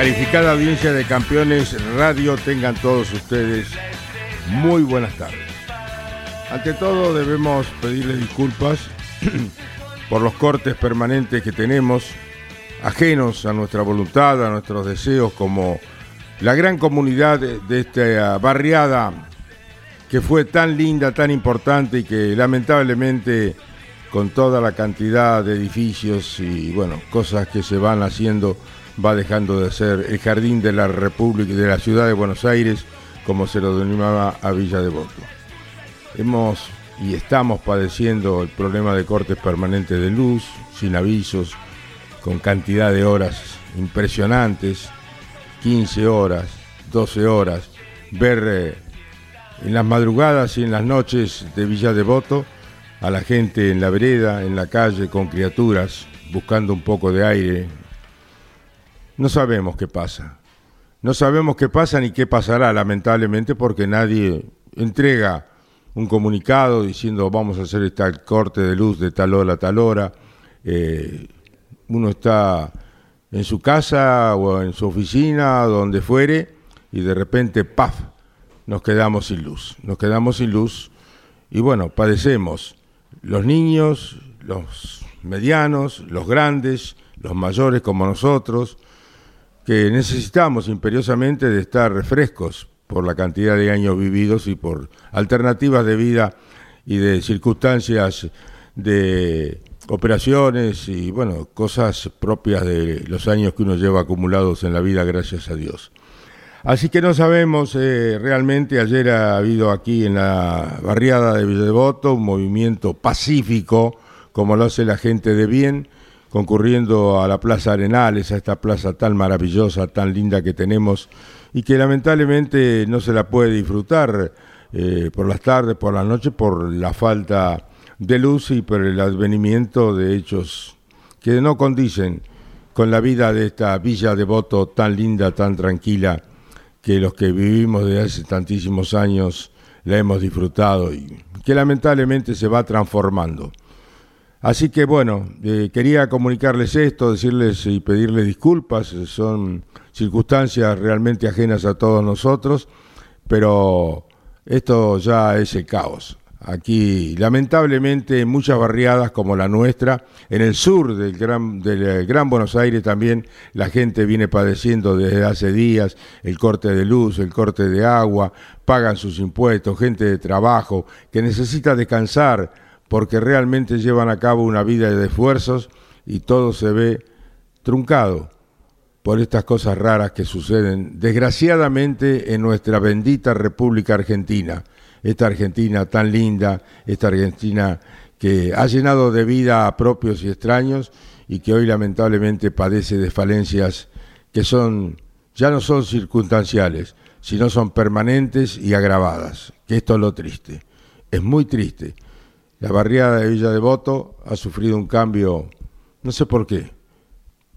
Calificada audiencia de campeones radio, tengan todos ustedes muy buenas tardes. Ante todo debemos pedirles disculpas por los cortes permanentes que tenemos, ajenos a nuestra voluntad, a nuestros deseos, como la gran comunidad de esta barriada que fue tan linda, tan importante y que lamentablemente con toda la cantidad de edificios y bueno, cosas que se van haciendo, va dejando de ser el jardín de la República de la ciudad de Buenos Aires, como se lo denominaba a Villa Devoto. Hemos y estamos padeciendo el problema de cortes permanentes de luz, sin avisos, con cantidad de horas impresionantes, 15 horas, 12 horas, ver eh, en las madrugadas y en las noches de Villa Devoto a la gente en la vereda, en la calle, con criaturas, buscando un poco de aire, no sabemos qué pasa. No sabemos qué pasa ni qué pasará, lamentablemente, porque nadie entrega un comunicado diciendo vamos a hacer esta corte de luz de tal hora a tal hora. Eh, uno está en su casa o en su oficina, donde fuere, y de repente, ¡paf!, nos quedamos sin luz. Nos quedamos sin luz y bueno, padecemos los niños, los medianos, los grandes, los mayores como nosotros, que necesitamos imperiosamente de estar refrescos por la cantidad de años vividos y por alternativas de vida y de circunstancias de operaciones y bueno, cosas propias de los años que uno lleva acumulados en la vida, gracias a Dios. Así que no sabemos eh, realmente, ayer ha habido aquí en la barriada de Villedevoto un movimiento pacífico, como lo hace la gente de bien, concurriendo a la Plaza Arenales, a esta plaza tan maravillosa, tan linda que tenemos y que lamentablemente no se la puede disfrutar eh, por las tardes, por las noches, por la falta de luz y por el advenimiento de hechos que no condicen con la vida de esta villa de voto tan linda, tan tranquila, que los que vivimos desde hace tantísimos años la hemos disfrutado y que lamentablemente se va transformando. Así que bueno, eh, quería comunicarles esto, decirles y pedirles disculpas, son circunstancias realmente ajenas a todos nosotros, pero esto ya es el caos. Aquí, lamentablemente, en muchas barriadas como la nuestra, en el sur del gran, del gran Buenos Aires también, la gente viene padeciendo desde hace días el corte de luz, el corte de agua, pagan sus impuestos, gente de trabajo que necesita descansar porque realmente llevan a cabo una vida de esfuerzos y todo se ve truncado por estas cosas raras que suceden desgraciadamente en nuestra bendita República Argentina, esta Argentina tan linda, esta Argentina que ha llenado de vida a propios y extraños y que hoy lamentablemente padece de falencias que son ya no son circunstanciales, sino son permanentes y agravadas, que esto es lo triste. Es muy triste la barriada de Villa Devoto ha sufrido un cambio, no sé por qué,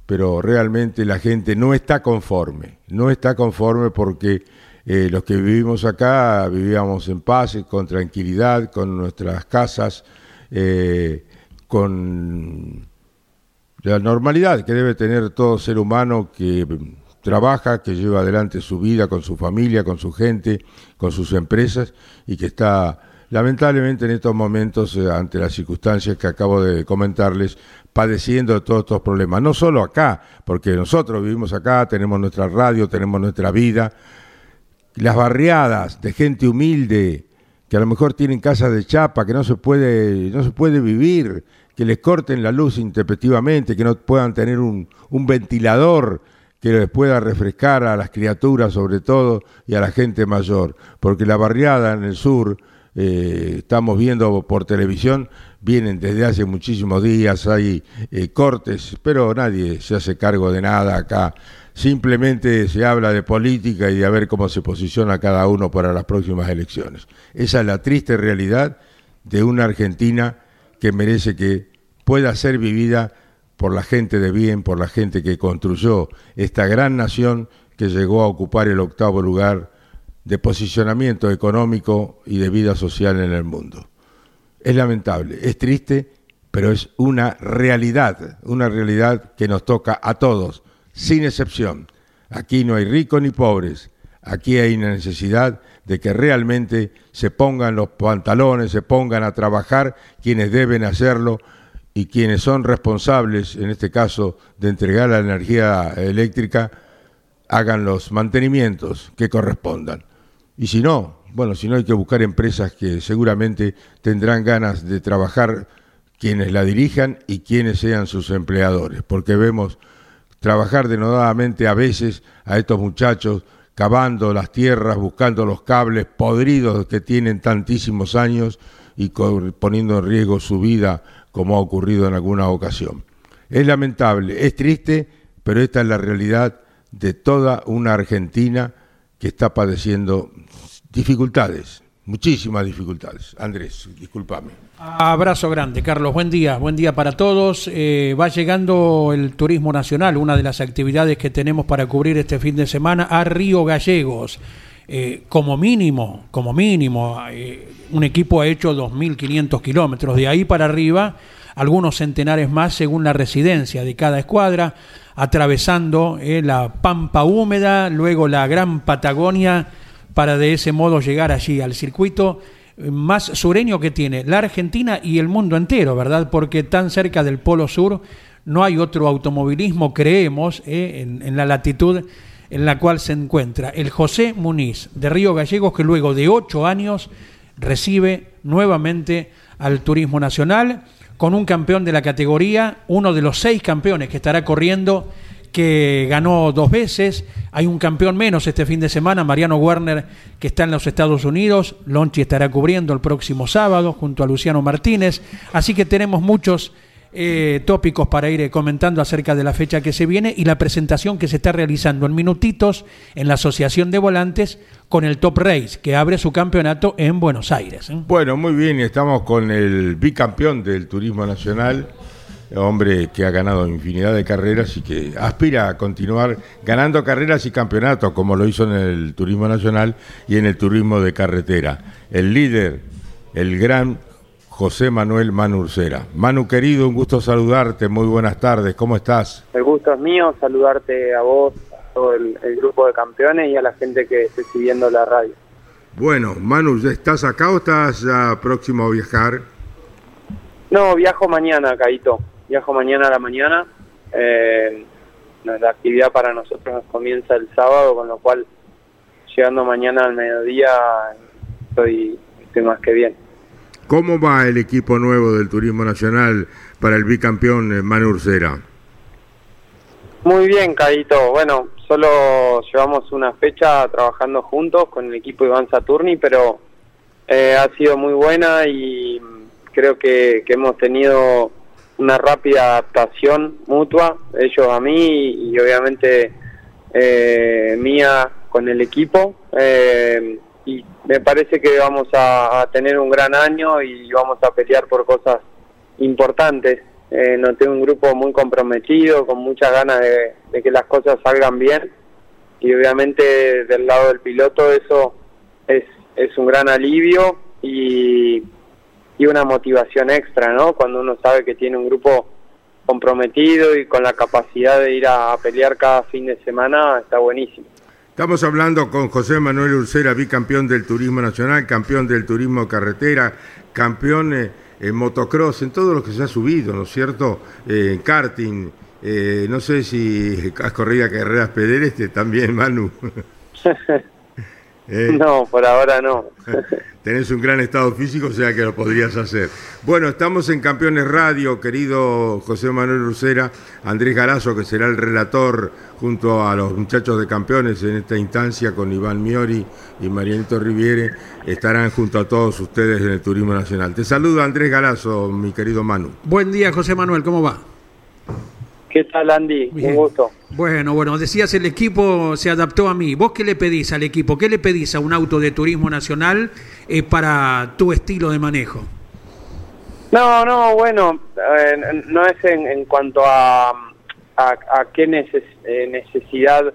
pero realmente la gente no está conforme, no está conforme porque eh, los que vivimos acá vivíamos en paz, con tranquilidad, con nuestras casas, eh, con la normalidad que debe tener todo ser humano que trabaja, que lleva adelante su vida con su familia, con su gente, con sus empresas y que está lamentablemente en estos momentos, eh, ante las circunstancias que acabo de comentarles, padeciendo de todos estos problemas. No solo acá, porque nosotros vivimos acá, tenemos nuestra radio, tenemos nuestra vida, las barriadas de gente humilde que a lo mejor tienen casas de chapa, que no se puede, no se puede vivir, que les corten la luz intempestivamente, que no puedan tener un, un ventilador que les pueda refrescar a las criaturas sobre todo y a la gente mayor, porque la barriada en el sur, eh, estamos viendo por televisión, vienen desde hace muchísimos días, hay eh, cortes, pero nadie se hace cargo de nada acá. Simplemente se habla de política y de ver cómo se posiciona cada uno para las próximas elecciones. Esa es la triste realidad de una Argentina que merece que pueda ser vivida por la gente de bien, por la gente que construyó esta gran nación que llegó a ocupar el octavo lugar de posicionamiento económico y de vida social en el mundo. Es lamentable, es triste, pero es una realidad, una realidad que nos toca a todos, sin excepción. Aquí no hay ricos ni pobres, aquí hay una necesidad de que realmente se pongan los pantalones, se pongan a trabajar quienes deben hacerlo y quienes son responsables, en este caso, de entregar la energía eléctrica, hagan los mantenimientos que correspondan. Y si no, bueno, si no hay que buscar empresas que seguramente tendrán ganas de trabajar quienes la dirijan y quienes sean sus empleadores, porque vemos trabajar denodadamente a veces a estos muchachos cavando las tierras, buscando los cables podridos que tienen tantísimos años y poniendo en riesgo su vida como ha ocurrido en alguna ocasión. Es lamentable, es triste, pero esta es la realidad de toda una Argentina que está padeciendo dificultades, muchísimas dificultades. Andrés, discúlpame. Abrazo grande, Carlos. Buen día, buen día para todos. Eh, va llegando el turismo nacional, una de las actividades que tenemos para cubrir este fin de semana a Río Gallegos. Eh, como mínimo, como mínimo, eh, un equipo ha hecho 2.500 kilómetros. De ahí para arriba, algunos centenares más según la residencia de cada escuadra atravesando eh, la pampa húmeda, luego la gran Patagonia, para de ese modo llegar allí al circuito eh, más sureño que tiene la Argentina y el mundo entero, ¿verdad? Porque tan cerca del Polo Sur no hay otro automovilismo, creemos, eh, en, en, la latitud en la cual se encuentra el José Muniz de Río Gallegos, que luego de ocho años recibe nuevamente al Turismo Nacional con un campeón de la categoría, uno de los seis campeones que estará corriendo, que ganó dos veces. Hay un campeón menos este fin de semana, Mariano Werner, que está en los Estados Unidos. Lonchi estará cubriendo el próximo sábado junto a Luciano Martínez. Así que tenemos muchos eh, tópicos para ir eh, comentando acerca de la fecha que se viene y la presentación que se está realizando en minutitos en la Asociación de Volantes con el Top Race, que abre su campeonato en Buenos Aires. ¿eh? Bueno, muy bien, estamos con el bicampeón del Turismo Nacional, hombre que ha ganado infinidad de carreras y que aspira a continuar ganando carreras y campeonatos, como lo hizo en el Turismo Nacional y en el Turismo de Carretera. El líder, el gran José Manuel Manu Manu querido, un gusto saludarte, muy buenas tardes, ¿cómo estás? El gusto es mío, saludarte a vos, a todo el, grupo de campeones y a la gente que esté siguiendo la radio. Bueno, Manu, ¿estás acá o estás ya próximo a viajar? No, viajo mañana, Caito, viajo mañana a la mañana. Eh, la actividad para nosotros comienza el sábado, con lo cual llegando mañana al mediodía estoy, estoy más que bien. ¿Cómo va el equipo nuevo del Turismo Nacional para el bicampeón eh, Manu Ursera? Muy bien, Caito. Bueno, solo llevamos una fecha trabajando juntos con el equipo Iván Saturni, pero eh, ha sido muy buena y creo que, hemos tenido una rápida adaptación mutua, ellos a mí y, obviamente eh, mía con el equipo. Eh, y me parece que vamos a, tener un gran año y vamos a pelear por cosas importantes. Eh, noté un grupo muy comprometido, con muchas ganas de, que las cosas salgan bien y obviamente del lado del piloto eso es, es un gran alivio y, y una motivación extra, ¿no? Cuando uno sabe que tiene un grupo comprometido y con la capacidad de ir a, pelear cada fin de semana, está buenísimo. Estamos hablando con José Manuel Ursera, bicampeón del turismo nacional, campeón del turismo carretera, campeón eh, en motocross, en todo lo que se ha subido, ¿no es cierto? Eh, en karting, eh, no sé si has corrido a carreras pedestres también, Manu. No, por ahora no. Tenés un gran estado físico, o sea que lo podrías hacer. Bueno, estamos en Campeones Radio, querido José Manuel Lucera, Andrés Garazo, que será el relator junto a los muchachos de Campeones en esta instancia con Iván Miori y Marianito Riviere, estarán junto a todos ustedes en el Turismo Nacional. Te saludo Andrés Garazo, mi querido Manu. Buen día, José Manuel, ¿cómo va? ¿Qué tal, Andy? Un gusto. Bueno, bueno, decías el equipo se adaptó a mí. ¿Vos qué le pedís al equipo? ¿Qué le pedís a un auto de turismo nacional eh, para tu estilo de manejo? No, no, bueno, eh, no es en, cuanto a, a, qué eh, necesidad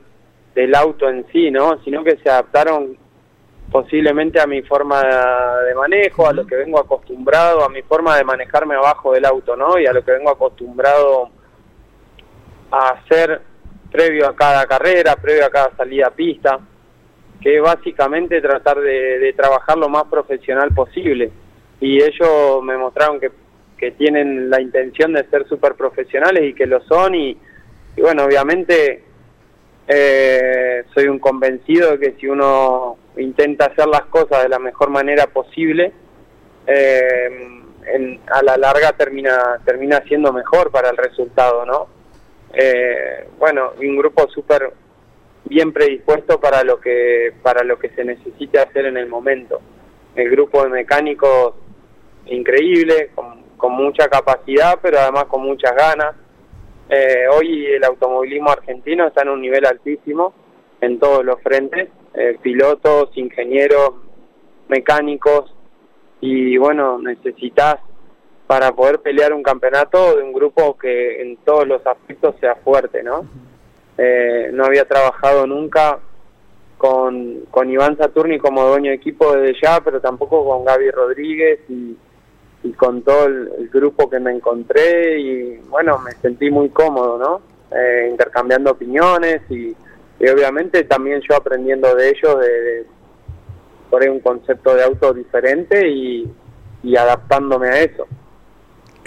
del auto en sí, ¿no? Sino que se adaptaron posiblemente a mi forma de manejo, a lo que vengo acostumbrado, a mi forma de manejarme abajo del auto, ¿no? Y a lo que vengo acostumbrado a hacer previo a cada carrera, previo a cada salida a pista, que es básicamente tratar de, trabajar lo más profesional posible. Y ellos me mostraron que, que tienen la intención de ser súper profesionales y que lo son y, bueno, obviamente eh, soy un convencido de que si uno intenta hacer las cosas de la mejor manera posible, eh, a la larga termina termina siendo mejor para el resultado, ¿no? Eh, bueno, un grupo súper bien predispuesto para lo que para lo que se necesite hacer en el momento. El grupo de mecánicos increíble, con, mucha capacidad, pero además con muchas ganas. Eh, hoy el automovilismo argentino está en un nivel altísimo en todos los frentes, eh, pilotos, ingenieros, mecánicos, y bueno, necesitas para poder pelear un campeonato de un grupo que en todos los aspectos sea fuerte, ¿no? Eh, no había trabajado nunca con, con Iván Saturni como dueño de equipo desde ya, pero tampoco con Gaby Rodríguez y, con todo el, grupo que me encontré y bueno, me sentí muy cómodo, ¿no? Eh, intercambiando opiniones y, obviamente también yo aprendiendo de ellos de, por un concepto de auto diferente y adaptándome a eso.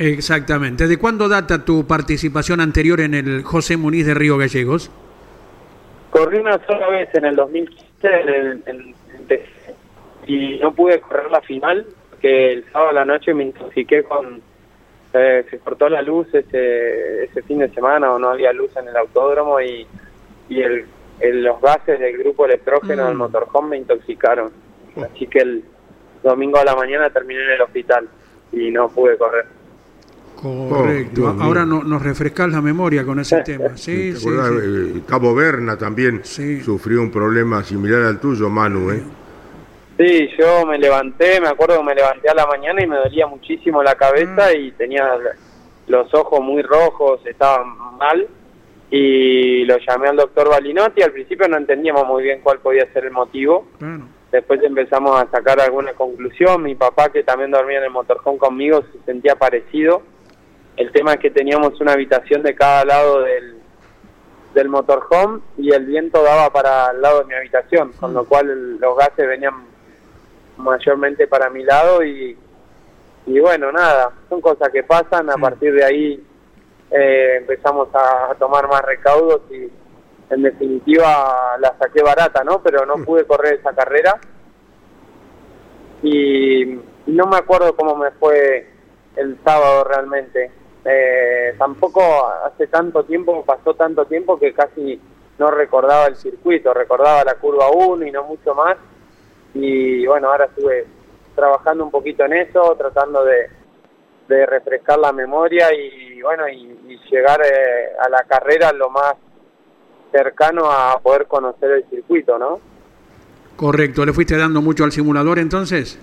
Exactamente. ¿De cuándo data tu participación anterior en el José Muniz de Río Gallegos? Corrí una sola vez en el 2015 y no pude correr la final que el sábado a la noche me intoxiqué con... Eh, se cortó la luz ese, ese fin de semana o no había luz en el autódromo y, y el, los gases del grupo electrógeno del mm. motorhome me intoxicaron. Así que el domingo a la mañana terminé en el hospital y no pude correr. Correcto. Oh, Ahora no, nos refrescas la memoria con ese tema. Sí, sí, eh, Cabo Berna también sufrió un problema similar al tuyo, Manu. ¿eh? Sí, yo me levanté, me acuerdo que me levanté a la mañana y me dolía muchísimo la cabeza mm. y tenía los ojos muy rojos, estaba mal. Y lo llamé al doctor Balinotti. Al principio no entendíamos muy bien cuál podía ser el motivo. Después empezamos a sacar alguna conclusión. Mi papá, que también dormía en el motorhome conmigo, se sentía parecido el tema es que teníamos una habitación de cada lado del, del motorhome y el viento daba para el lado de mi habitación, con lo cual los gases venían mayormente para mi lado y, y bueno, nada, son cosas que pasan, a partir de ahí eh, empezamos a, tomar más recaudos y en definitiva la saqué barata, ¿no? Pero no pude correr esa carrera y no me acuerdo cómo me fue el sábado realmente. Eh, tampoco hace tanto tiempo, pasó tanto tiempo que casi no recordaba el circuito, recordaba la curva 1 y no mucho más. Y bueno, ahora estuve trabajando un poquito en eso, tratando de, refrescar la memoria y bueno, y, llegar eh, a la carrera lo más cercano a poder conocer el circuito, ¿no? Correcto, ¿le fuiste dando mucho al simulador entonces?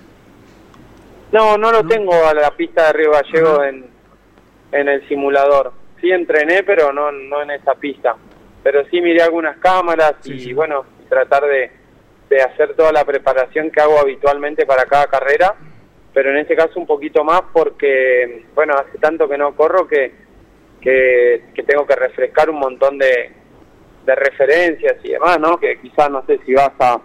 No, no lo tengo a la pista de Río Gallego en, en el simulador. Sí entrené, pero no, no en esa pista. Pero sí miré algunas cámaras y bueno, tratar de, de hacer toda la preparación que hago habitualmente para cada carrera, pero en este caso un poquito más porque, bueno, hace tanto que no corro que que, tengo que refrescar un montón de, de referencias y demás, ¿no? Que quizás no sé si vas a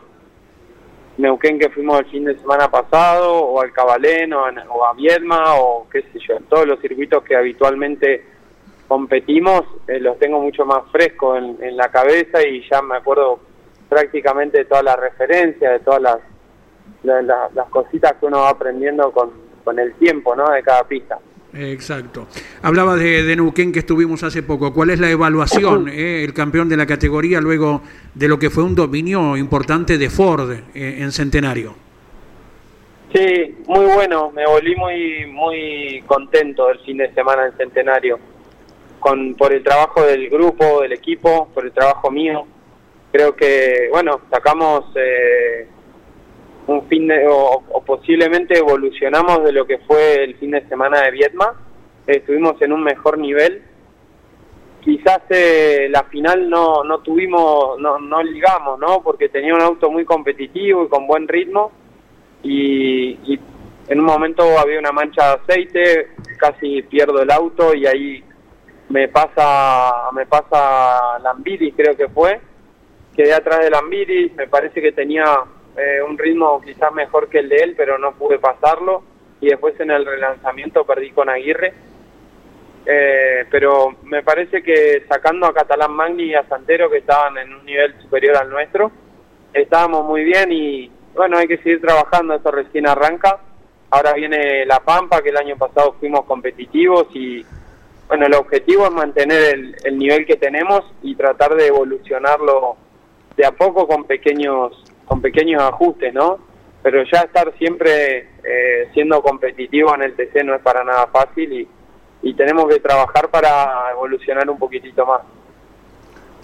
Neuquén que fuimos el fin de semana pasado, o al Cabalén, o, a Viedma, o qué sé yo, todos los circuitos que habitualmente competimos, eh, los tengo mucho más frescos en, la cabeza y ya me acuerdo prácticamente de todas las referencias, de todas las, las cositas que uno va aprendiendo con, con el tiempo, ¿no? De cada pista. Exacto. Hablaba de, de Neuquén que estuvimos hace poco. ¿Cuál es la evaluación, eh, el campeón de la categoría, luego de lo que fue un dominio importante de Ford eh, en Centenario? Sí, muy bueno. Me volví muy muy contento el fin de semana en Centenario. Con, por el trabajo del grupo, del equipo, por el trabajo mío. Creo que, bueno, sacamos eh, un fin de, o, posiblemente evolucionamos de lo que fue el fin de semana de Vietma. Estuvimos en un mejor nivel. Quizás eh, la final no, no tuvimos, no, no ligamos, ¿no? Porque tenía un auto muy competitivo y con buen ritmo. Y, en un momento había una mancha de aceite, casi pierdo el auto y ahí me pasa, me pasa Lambiris, creo que fue. Quedé atrás de Lambiris, me parece que tenía eh, un ritmo quizás mejor que el de él, pero no pude pasarlo. Y después en el relanzamiento perdí con Aguirre. Eh, pero me parece que sacando a Catalán Magni y a Santero, que estaban en un nivel superior al nuestro, estábamos muy bien y bueno, hay que seguir trabajando, eso recién arranca. Ahora viene La Pampa, que el año pasado fuimos competitivos y bueno, el objetivo es mantener el, el nivel que tenemos y tratar de evolucionarlo de a poco con pequeños con pequeños ajustes, ¿no? Pero ya estar siempre eh, siendo competitivo en el TC no es para nada fácil y, y tenemos que trabajar para evolucionar un poquitito más.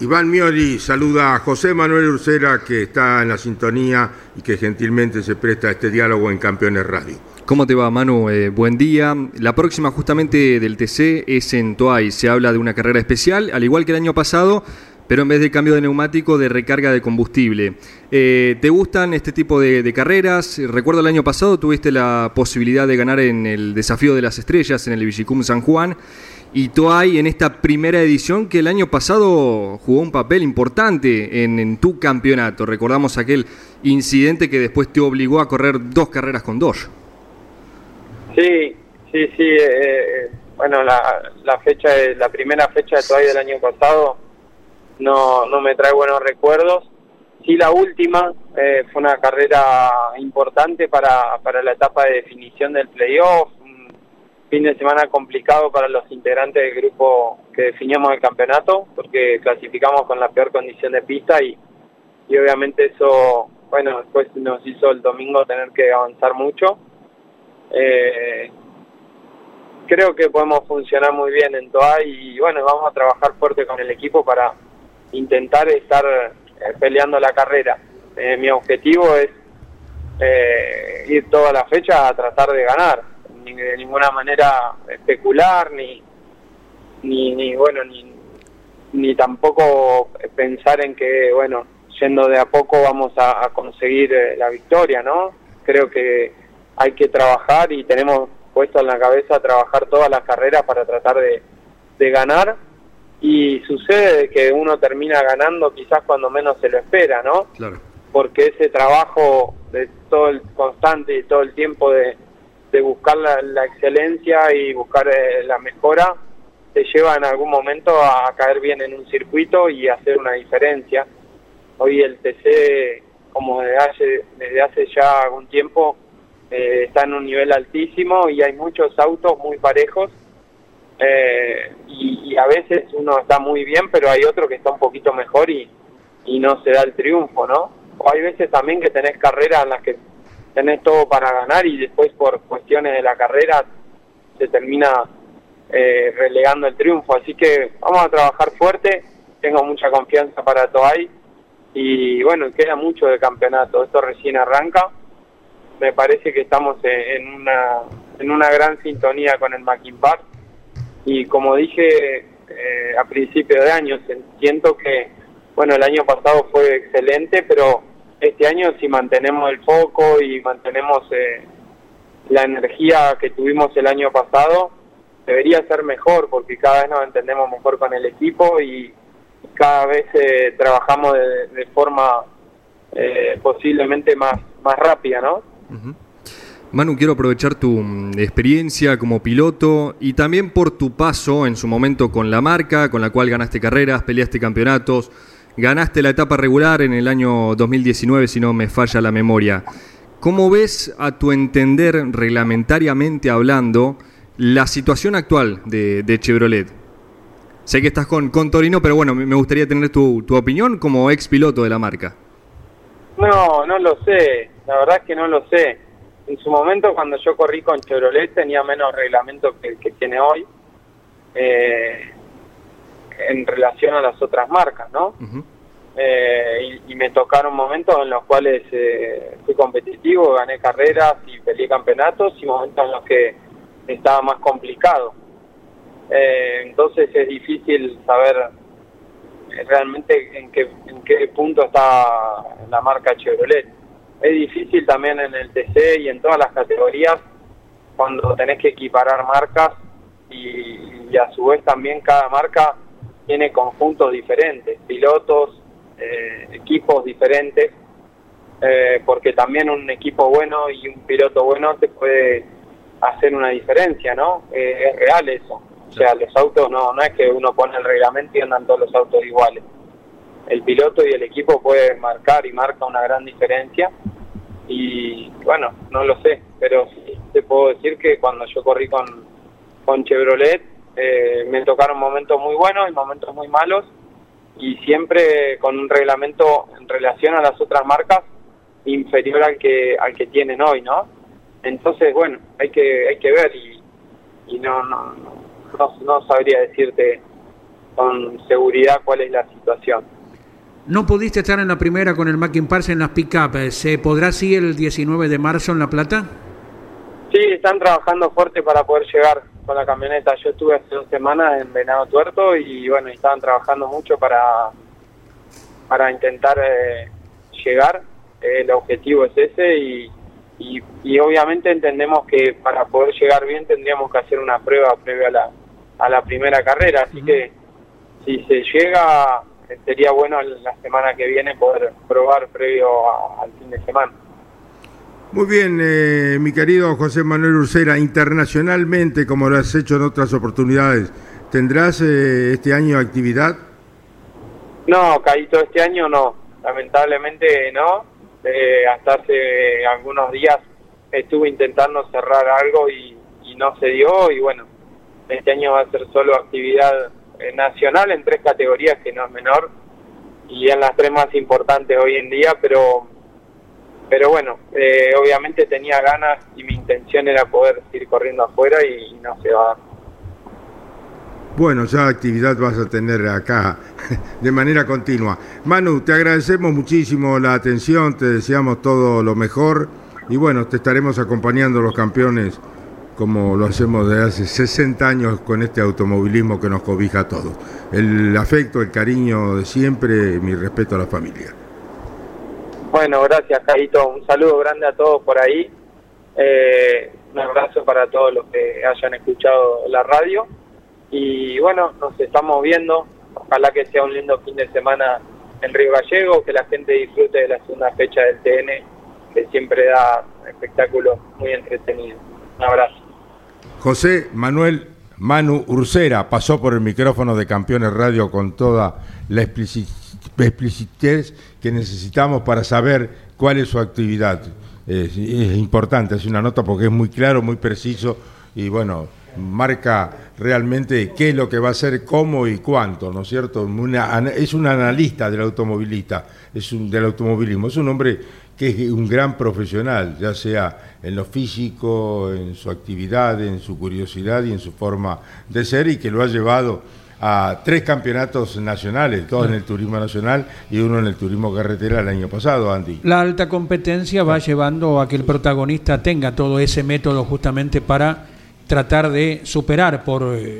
Iván Mioli saluda a José Manuel Ursera, que está en la sintonía y que gentilmente se presta a este diálogo en Campeones Radio. ¿Cómo te va, Manu? Eh, buen día. La próxima justamente del TC es en Toay. Se habla de una carrera especial, al igual que el año pasado, pero en vez de cambio de neumático, de recarga de combustible. Eh, ¿Te gustan este tipo de, carreras? Recuerdo el año pasado tuviste la posibilidad de ganar en el Desafío de las Estrellas, en el Villicum San Juan, y Toay en esta primera edición que el año pasado jugó un papel importante en, tu campeonato. Recordamos aquel incidente que después te obligó a correr dos carreras con dos. Sí, sí, sí. Eh, eh, bueno, la, la fecha, la primera fecha de Toay del año pasado no, no me trae buenos recuerdos. Sí, la última eh, fue una carrera importante para, para la etapa de definición del playoff, un fin de semana complicado para los integrantes del grupo que definimos el campeonato, porque clasificamos con la peor condición de pista y, y obviamente eso, bueno, después nos hizo el domingo tener que avanzar mucho. Eh, creo que podemos funcionar muy bien en TOA y bueno, vamos a trabajar fuerte con el equipo para intentar estar eh, peleando la carrera. Eh, mi objetivo es eh, ir toda la fecha a tratar de ganar, ni de ninguna manera especular, ni, ni, ni bueno, ni, ni tampoco pensar en que, bueno, yendo de a poco vamos a, conseguir la victoria, ¿no? Creo que hay que trabajar y tenemos puesto en la cabeza trabajar todas las carreras para tratar de, de ganar y sucede que uno termina ganando quizás cuando menos se lo espera, ¿no? Claro. Porque ese trabajo de todo el constante y todo el tiempo de, de buscar la, excelencia y buscar eh, la mejora te lleva en algún momento a caer bien en un circuito y hacer una diferencia. Hoy el TC, como desde hace, desde hace ya algún tiempo, eh, está en un nivel altísimo y hay muchos autos muy parejos eh, y, a veces uno está muy bien, pero hay otro que está un poquito mejor y, y no se da el triunfo, ¿no? O hay veces también que tenés carreras en las que tenés todo para ganar y después por cuestiones de la carrera se termina eh, relegando el triunfo. Así que vamos a trabajar fuerte, tengo mucha confianza para Toay y bueno, queda mucho de campeonato, esto recién arranca. Me parece que estamos en una, en una gran sintonía con el Mackin Park y como dije eh, a principio de año, siento que, bueno, el año pasado fue excelente, pero este año si mantenemos el foco y mantenemos eh, la energía que tuvimos el año pasado, debería ser mejor porque cada vez nos entendemos mejor con el equipo y cada vez eh, trabajamos de, forma eh, posiblemente más, más rápida, ¿no? Manu, quiero aprovechar tu mm, experiencia como piloto y también por tu paso en su momento con la marca, con la cual ganaste carreras, peleaste campeonatos, ganaste la etapa regular en el año 2019, si no me falla la memoria. ¿Cómo ves, a tu entender, reglamentariamente hablando, la situación actual de, Chevrolet? Sé que estás con, con, Torino, pero bueno, me gustaría tener tu, tu opinión como ex piloto de la marca. No, no lo sé, la verdad es que no lo sé. En su momento, cuando yo corrí con Chevrolet, tenía menos reglamento que el que tiene hoy eh, en relación a las otras marcas, ¿no? Eh, y, me tocaron momentos en los cuales eh, fui competitivo, gané carreras y peleé campeonatos y momentos en los que estaba más complicado. Eh, entonces es difícil saber realmente en qué, en qué punto está la marca Chevrolet. Es difícil también en el TC y en todas las categorías cuando tenés que equiparar marcas y, a su vez también cada marca tiene conjuntos diferentes, pilotos, eh, equipos diferentes, eh, porque también un equipo bueno y un piloto bueno te puede hacer una diferencia, ¿no? Eh, es real eso. O sea, los autos no, no es que uno pone el reglamento y andan todos los autos iguales. El piloto y el equipo pueden marcar y marca una gran diferencia. Y bueno, no lo sé, pero sí te puedo decir que cuando yo corrí con, con Chevrolet eh, me tocaron momentos muy buenos y momentos muy malos y siempre con un reglamento en relación a las otras marcas inferior al que al que tienen hoy, ¿no? Entonces, bueno, hay que hay que ver y, y no, no, no, no sabría decirte con seguridad cuál es la situación. No pudiste estar en la primera con el Mackin Parse en las pick-up. ¿Se podrá sí el 19 de marzo en La Plata? Sí, están trabajando fuerte para poder llegar con la camioneta. Yo estuve hace dos semanas en Venado Tuerto y bueno, estaban trabajando mucho para, para intentar eh, llegar. el objetivo es ese y, y, obviamente entendemos que para poder llegar bien tendríamos que hacer una prueba previa a la, a la primera carrera. Así que si se llega, sería bueno la semana que viene poder probar previo al fin de semana. Muy bien, eh, mi querido José Manuel Ursera, internacionalmente, como lo has hecho en otras oportunidades, ¿tendrás eh, este año actividad? No, Caíto, este año no, lamentablemente no. Eh, hasta hace algunos días estuve intentando cerrar algo y, y, no se dio y bueno, este año va a ser solo actividad nacional en tres categorías que no es menor y en las tres más importantes hoy en día, pero pero bueno, eh, obviamente tenía ganas y mi intención era poder ir corriendo afuera y, no se va Bueno, ya actividad vas a tener acá de manera continua. Manu, te agradecemos muchísimo la atención, te deseamos todo lo mejor y bueno, te estaremos acompañando los campeones como lo hacemos desde hace 60 años con este automovilismo que nos cobija a todos. El afecto, el cariño de siempre, mi respeto a la familia. Bueno, gracias, Caito. Un saludo grande a todos por ahí. Eh, un abrazo para todos los que hayan escuchado la radio. Y bueno, nos estamos viendo. Ojalá que sea un lindo fin de semana en Río Gallego, que la gente disfrute de la segunda fecha del TN, que siempre da espectáculos muy entretenidos. Un abrazo. José Manuel Manu Ursera pasó por el micrófono de Campeones Radio con toda la explicitez que necesitamos para saber cuál es su actividad. Es, importante, es una nota porque es muy claro, muy preciso y bueno, marca realmente qué es lo que va a hacer, cómo y cuánto, ¿no es cierto? es un analista del automovilista, es un, del automovilismo, es un hombre que es un gran profesional, ya sea en lo físico, en su actividad, en su curiosidad y en su forma de ser y que lo ha llevado a tres campeonatos nacionales, dos en el turismo nacional y uno en el turismo carretera el año pasado, Andy. La alta competencia va llevando a que el protagonista tenga todo ese método justamente para tratar de superar por 10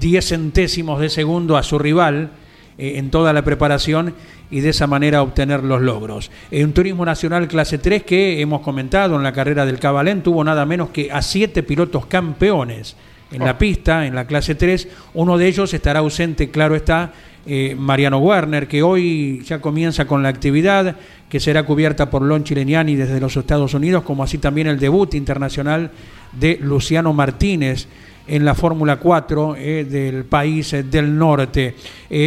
eh, centésimos de segundo a su rival eh, en toda la preparación y de esa manera obtener los logros. En un turismo nacional clase 3 que hemos comentado en la carrera del Cabalén tuvo nada menos que a siete pilotos campeones en la pista, en la clase 3. Uno de ellos estará ausente, claro está, eh, Mariano Werner, que hoy ya comienza con la actividad, que será cubierta por Lon Chileniani desde los Estados Unidos, como así también el debut internacional de Luciano Martínez en la Fórmula 4 eh, del país eh, del norte.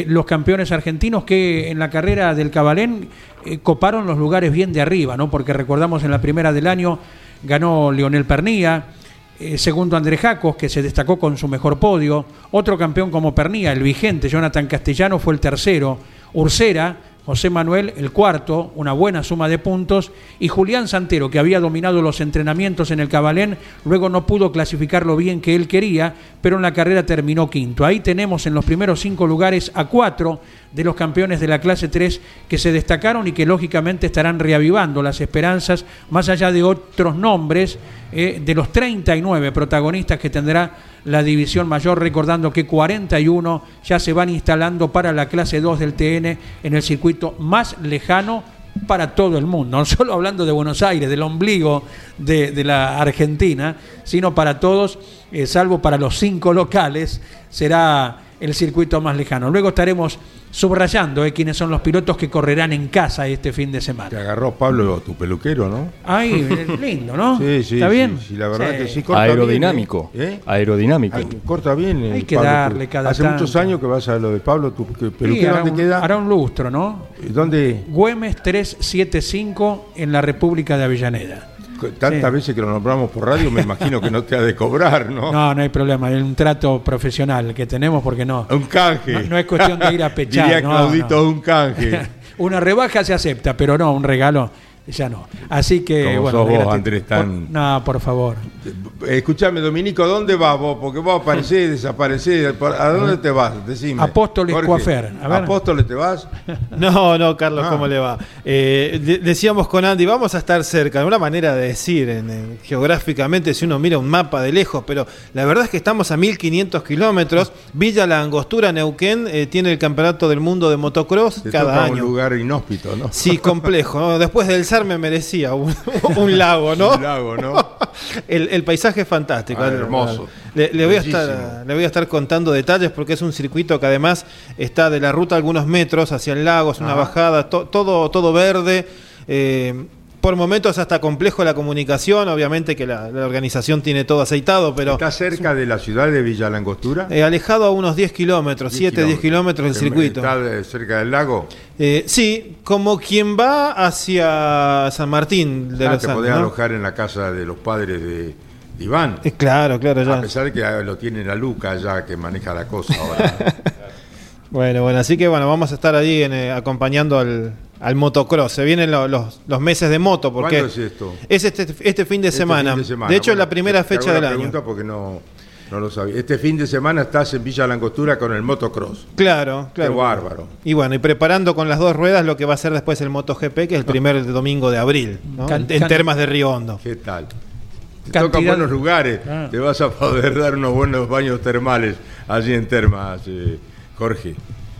los campeones argentinos que en la carrera del Cabalén coparon los lugares bien de arriba, ¿no? porque recordamos en la primera del año ganó Leonel Pernía, eh, segundo Andrés Jacos, que se destacó con su mejor podio. Otro campeón como Pernía, el vigente, Jonathan Castellano, fue el tercero. Ursera José Manuel el cuarto, una buena suma de puntos, y Julián Santero, que había dominado los entrenamientos en el Cabalén, luego no pudo clasificar lo bien que él quería, pero en la carrera terminó quinto. Ahí tenemos en los primeros cinco lugares a cuatro de los campeones de la clase 3 que se destacaron y que lógicamente estarán reavivando las esperanzas, más allá de otros nombres, eh, de los 39 protagonistas que tendrá la división mayor, recordando que 41 ya se van instalando para la clase 2 del TN en el circuito más lejano para todo el mundo, no solo hablando de Buenos Aires, del ombligo de, la Argentina, sino para todos, eh, salvo para los cinco locales, será el circuito más lejano. Luego estaremos subrayando eh, quiénes son los pilotos que correrán en casa este fin de semana. Te agarró Pablo, tu peluquero, ¿no? Ay, lindo, ¿no? Sí, sí. ¿Está bien? Sí, la verdad que sí. Corta Aerodinámico. Bien, ¿eh? Aerodinámico. corta bien. Hay que darle cada Hace muchos años que vas a lo de Pablo, tu peluquero, ¿dónde queda? Hará un lustro, ¿no? ¿Dónde? Güemes 375 en la República de Avellaneda. Tantas veces que lo nombramos por radio, me imagino que no te ha de cobrar, ¿no? No, no hay problema, es un trato profesional que tenemos porque no. Un canje. No, es cuestión de ir a pechar. Diría Claudito, un canje. Una rebaja se acepta, pero no, un regalo ya no. Así que, bueno. vos, Andrés, tan... no, por favor. Escúchame, Dominico, ¿dónde vas vos? Porque vos aparecés, desaparecés. ¿A dónde te vas? Decime. Apóstoles Coafer. ¿Apóstoles te vas? No, no, Carlos, ¿cómo ah. le va? Eh, decíamos con Andy, vamos a estar cerca. de Una manera de decir, en, geográficamente, si uno mira un mapa de lejos, pero la verdad es que estamos a 1500 kilómetros. Villa La Angostura, Neuquén, eh, tiene el campeonato del mundo de motocross cada año. un lugar inhóspito, ¿no? Sí, complejo. Después del me merecía un, lago, ¿no? un lago, ¿no? el, paisaje es fantástico. Ah, hermoso. Le, voy a estar, le voy a estar contando detalles porque es un circuito que además está de la ruta algunos metros hacia el lago, es una bajada, todo, todo verde. Eh, por momentos hasta complejo la comunicación, obviamente que la, organización tiene todo aceitado, pero... ¿Está cerca de la ciudad de Villa Langostura? Eh, alejado a unos 10 kilómetros, 7, 10 kilómetros del circuito. ¿Está cerca del lago? Eh, sí, como quien va hacia San Martín de ah, los te podés alojar en la casa de los padres de Iván. Eh, claro, claro, ya. A pesar de que lo tiene la Luca ya que maneja la cosa ahora. bueno, bueno, así que bueno, vamos a estar ahí acompañando al, al motocross. Se vienen los, los, meses de moto. Porque ¿Cuándo es esto? Es este, este, fin, de este semana. de hecho, es la primera fecha del año. porque no, no lo sabía. Este fin de semana estás en Villa Langostura con el motocross. Claro, claro. Qué bárbaro. Y bueno, y preparando con las dos ruedas lo que va a ser después el MotoGP, que es el primer domingo de abril, en, termas de Río Hondo. ¿Qué tal? Te tocan buenos lugares. Ah. Te vas a poder dar unos buenos baños termales allí en Termas, eh, Jorge.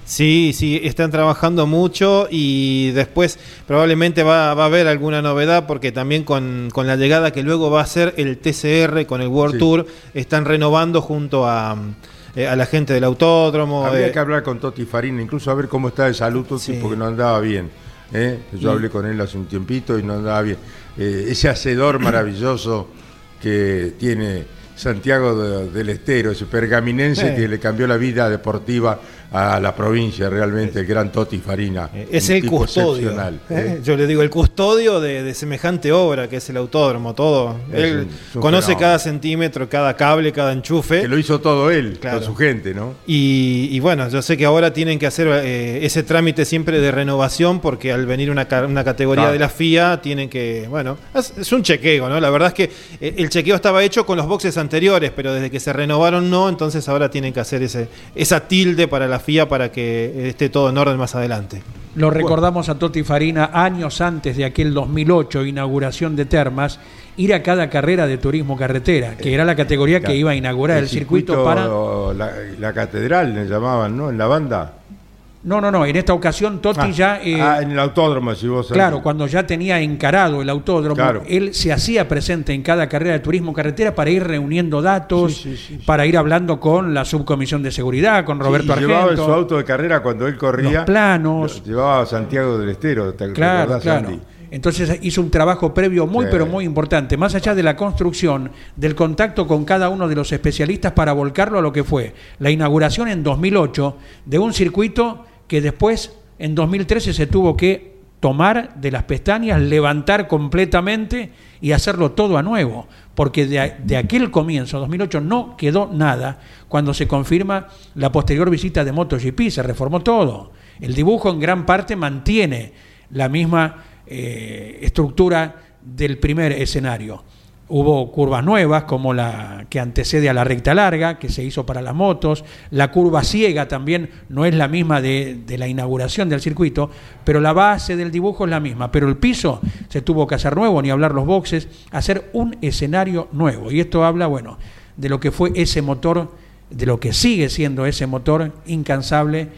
Sí, sí, están trabajando mucho y después probablemente va, a haber alguna novedad porque también con, la llegada que luego va a ser el TCR con el World Tour, están renovando junto a, eh, a la gente del autódromo. Habría eh. que hablar con Toti Farina, incluso a ver cómo está de salud Toti, porque no andaba bien. ¿eh? Yo hablé con él hace un tiempito y no andaba bien. ese hacedor maravilloso que tiene Santiago del Estero, ese pergaminense que le cambió la vida deportiva a la provincia realmente, el gran Toti Farina. Eh, es el custodio. ¿eh? ¿eh? Yo le digo, el custodio de, semejante obra que es el autódromo, todo. él conoce cada centímetro, cada cable, cada enchufe. Que lo hizo todo él, con su gente, ¿no? Y, bueno, yo sé que ahora tienen que hacer ese trámite siempre de renovación porque al venir una, una categoría de la FIA tienen que, bueno, es, un chequeo, ¿no? La verdad es que el chequeo estaba hecho con los boxes anteriores, pero desde que se renovaron no, entonces ahora tienen que hacer ese, esa tilde para la Para que esté todo en orden más adelante. Lo recordamos a Toti Farina años antes de aquel 2008, inauguración de Termas, ir a cada carrera de turismo carretera, que era la categoría que iba a inaugurar el, circuito, para... La, catedral le llamaban, ¿no? En la banda. No, no, no. En esta ocasión Totti Ah, ya. eh, ah, en el autódromo, si vos Claro, cuando ya tenía encarado el autódromo, Claro. él se hacía presente en cada carrera de turismo carretera para ir reuniendo datos, Sí, sí, sí, sí. para ir hablando con la subcomisión de seguridad, con Roberto y llevaba su Argento. auto de carrera cuando él corría. Los planos. Llevaba a Santiago del Estero. ¿te Claro, claro. Andy? Entonces hizo un trabajo previo muy, Sí. pero muy importante, más allá de la construcción, del contacto con cada uno de los especialistas para volcarlo a lo que fue la inauguración en 2008 de un circuito que después, en 2013, se tuvo que tomar de las pestañas, levantar completamente y hacerlo todo a nuevo, porque de, de aquel comienzo, 2008, no quedó nada cuando se confirma la posterior visita de MotoGP, se reformó todo. El dibujo en gran parte mantiene la misma eh, estructura del primer escenario. Hubo curvas nuevas, como la que antecede a la recta larga, que se hizo para las motos. La curva ciega también no es la misma de, la inauguración del circuito, pero la base del dibujo es la misma. Pero el piso se tuvo que hacer nuevo, ni hablar los boxes, hacer un escenario nuevo. Y esto habla, bueno, de lo que fue ese motor, de lo que sigue siendo ese motor incansable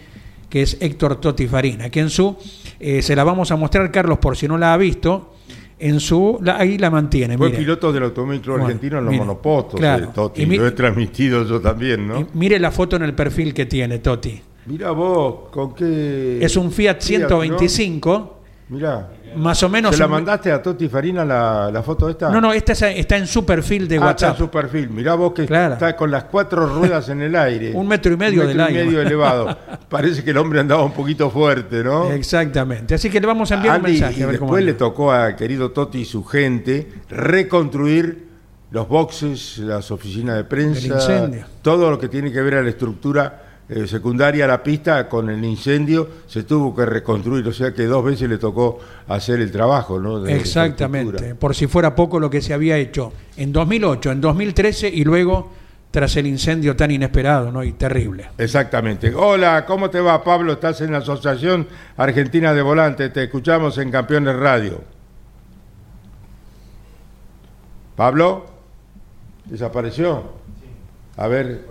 que es Héctor Totti Farina, que en su, eh, se la vamos a mostrar, Carlos, por si no la ha visto, en su, la- ahí la mantiene. Fue mire. piloto del Automóvil Bueno, Argentino en los mire, monopostos. claro. eh, Totti. Y mi- Lo he transmitido yo también, ¿no? Mire la foto en el perfil que tiene Totti. Mira vos, con qué. Es un Fiat ¿no? 125, Mirá. Más o menos... ¿Se la un- mandaste a Totti Farina la, la foto esta? No, no, esta es- está en su perfil de Ah, está WhatsApp. en su perfil. Mirá vos que Claro. está con las cuatro ruedas en el aire. Un metro y medio Un del metro y aire. medio elevado. Parece que el hombre andaba un poquito fuerte, ¿no? Exactamente. Así que le vamos a enviar Andy, un mensaje. y a ver cómo después le anda. tocó a querido Totti y su gente reconstruir los boxes, las oficinas de prensa, incendio. todo lo que tiene que ver a la estructura eh, secundaria a la pista con el incendio se tuvo que reconstruir, o sea que dos veces le tocó hacer el trabajo, ¿no? de Exactamente. Por si fuera poco lo que se había hecho en 2008, en 2013 y luego tras el incendio tan inesperado ¿no? y terrible. Exactamente. Hola, ¿cómo te va, Pablo? Estás en la Asociación Argentina de Volantes. Te escuchamos en Campeones Radio. ¿Pablo? ¿Desapareció? A ver,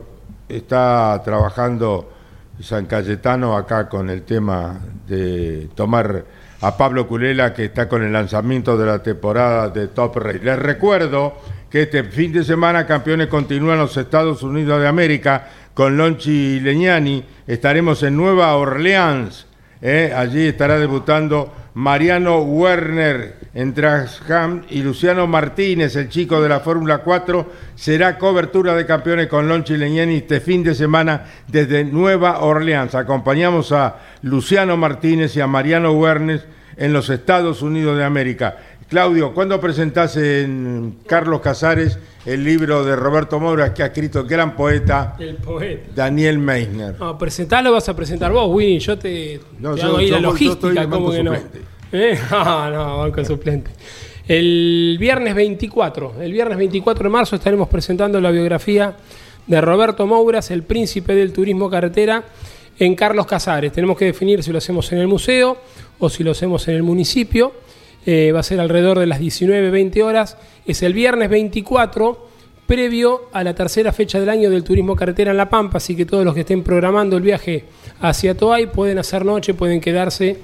está trabajando San Cayetano acá con el tema de tomar a Pablo Culela que está con el lanzamiento de la temporada de Top Race. Les recuerdo que este fin de semana campeones continúan los Estados Unidos de América con Lonchi Leñani. Estaremos en Nueva Orleans. ¿eh? Allí estará debutando Mariano Werner en Trasham y Luciano Martínez, el chico de la Fórmula 4, será cobertura de campeones con Lonchi Leñani este fin de semana desde Nueva Orleans. Acompañamos a Luciano Martínez y a Mariano Werner en los Estados Unidos de América. Claudio, ¿cuándo presentás en Carlos Casares el libro de Roberto Moura que ha escrito el gran poeta El poeta. Daniel Meissner? No, presentarlo vas a presentar vos, Winnie. Yo te, No, te yo- hago ahí yo- la yo logística. estoy de ¿cómo banco que no? suplente. ¿Eh? No, no, banco suplente. El viernes 24, el viernes 24 de marzo estaremos presentando la biografía de Roberto Mouras, el príncipe del turismo carretera, en Carlos Casares. Tenemos que definir si lo hacemos en el museo o si lo hacemos en el municipio. Eh, va a ser alrededor de las 19, 20 horas. Es el viernes 24, previo a la tercera fecha del año del turismo carretera en La Pampa, así que todos los que estén programando el viaje hacia Toay pueden hacer noche, pueden quedarse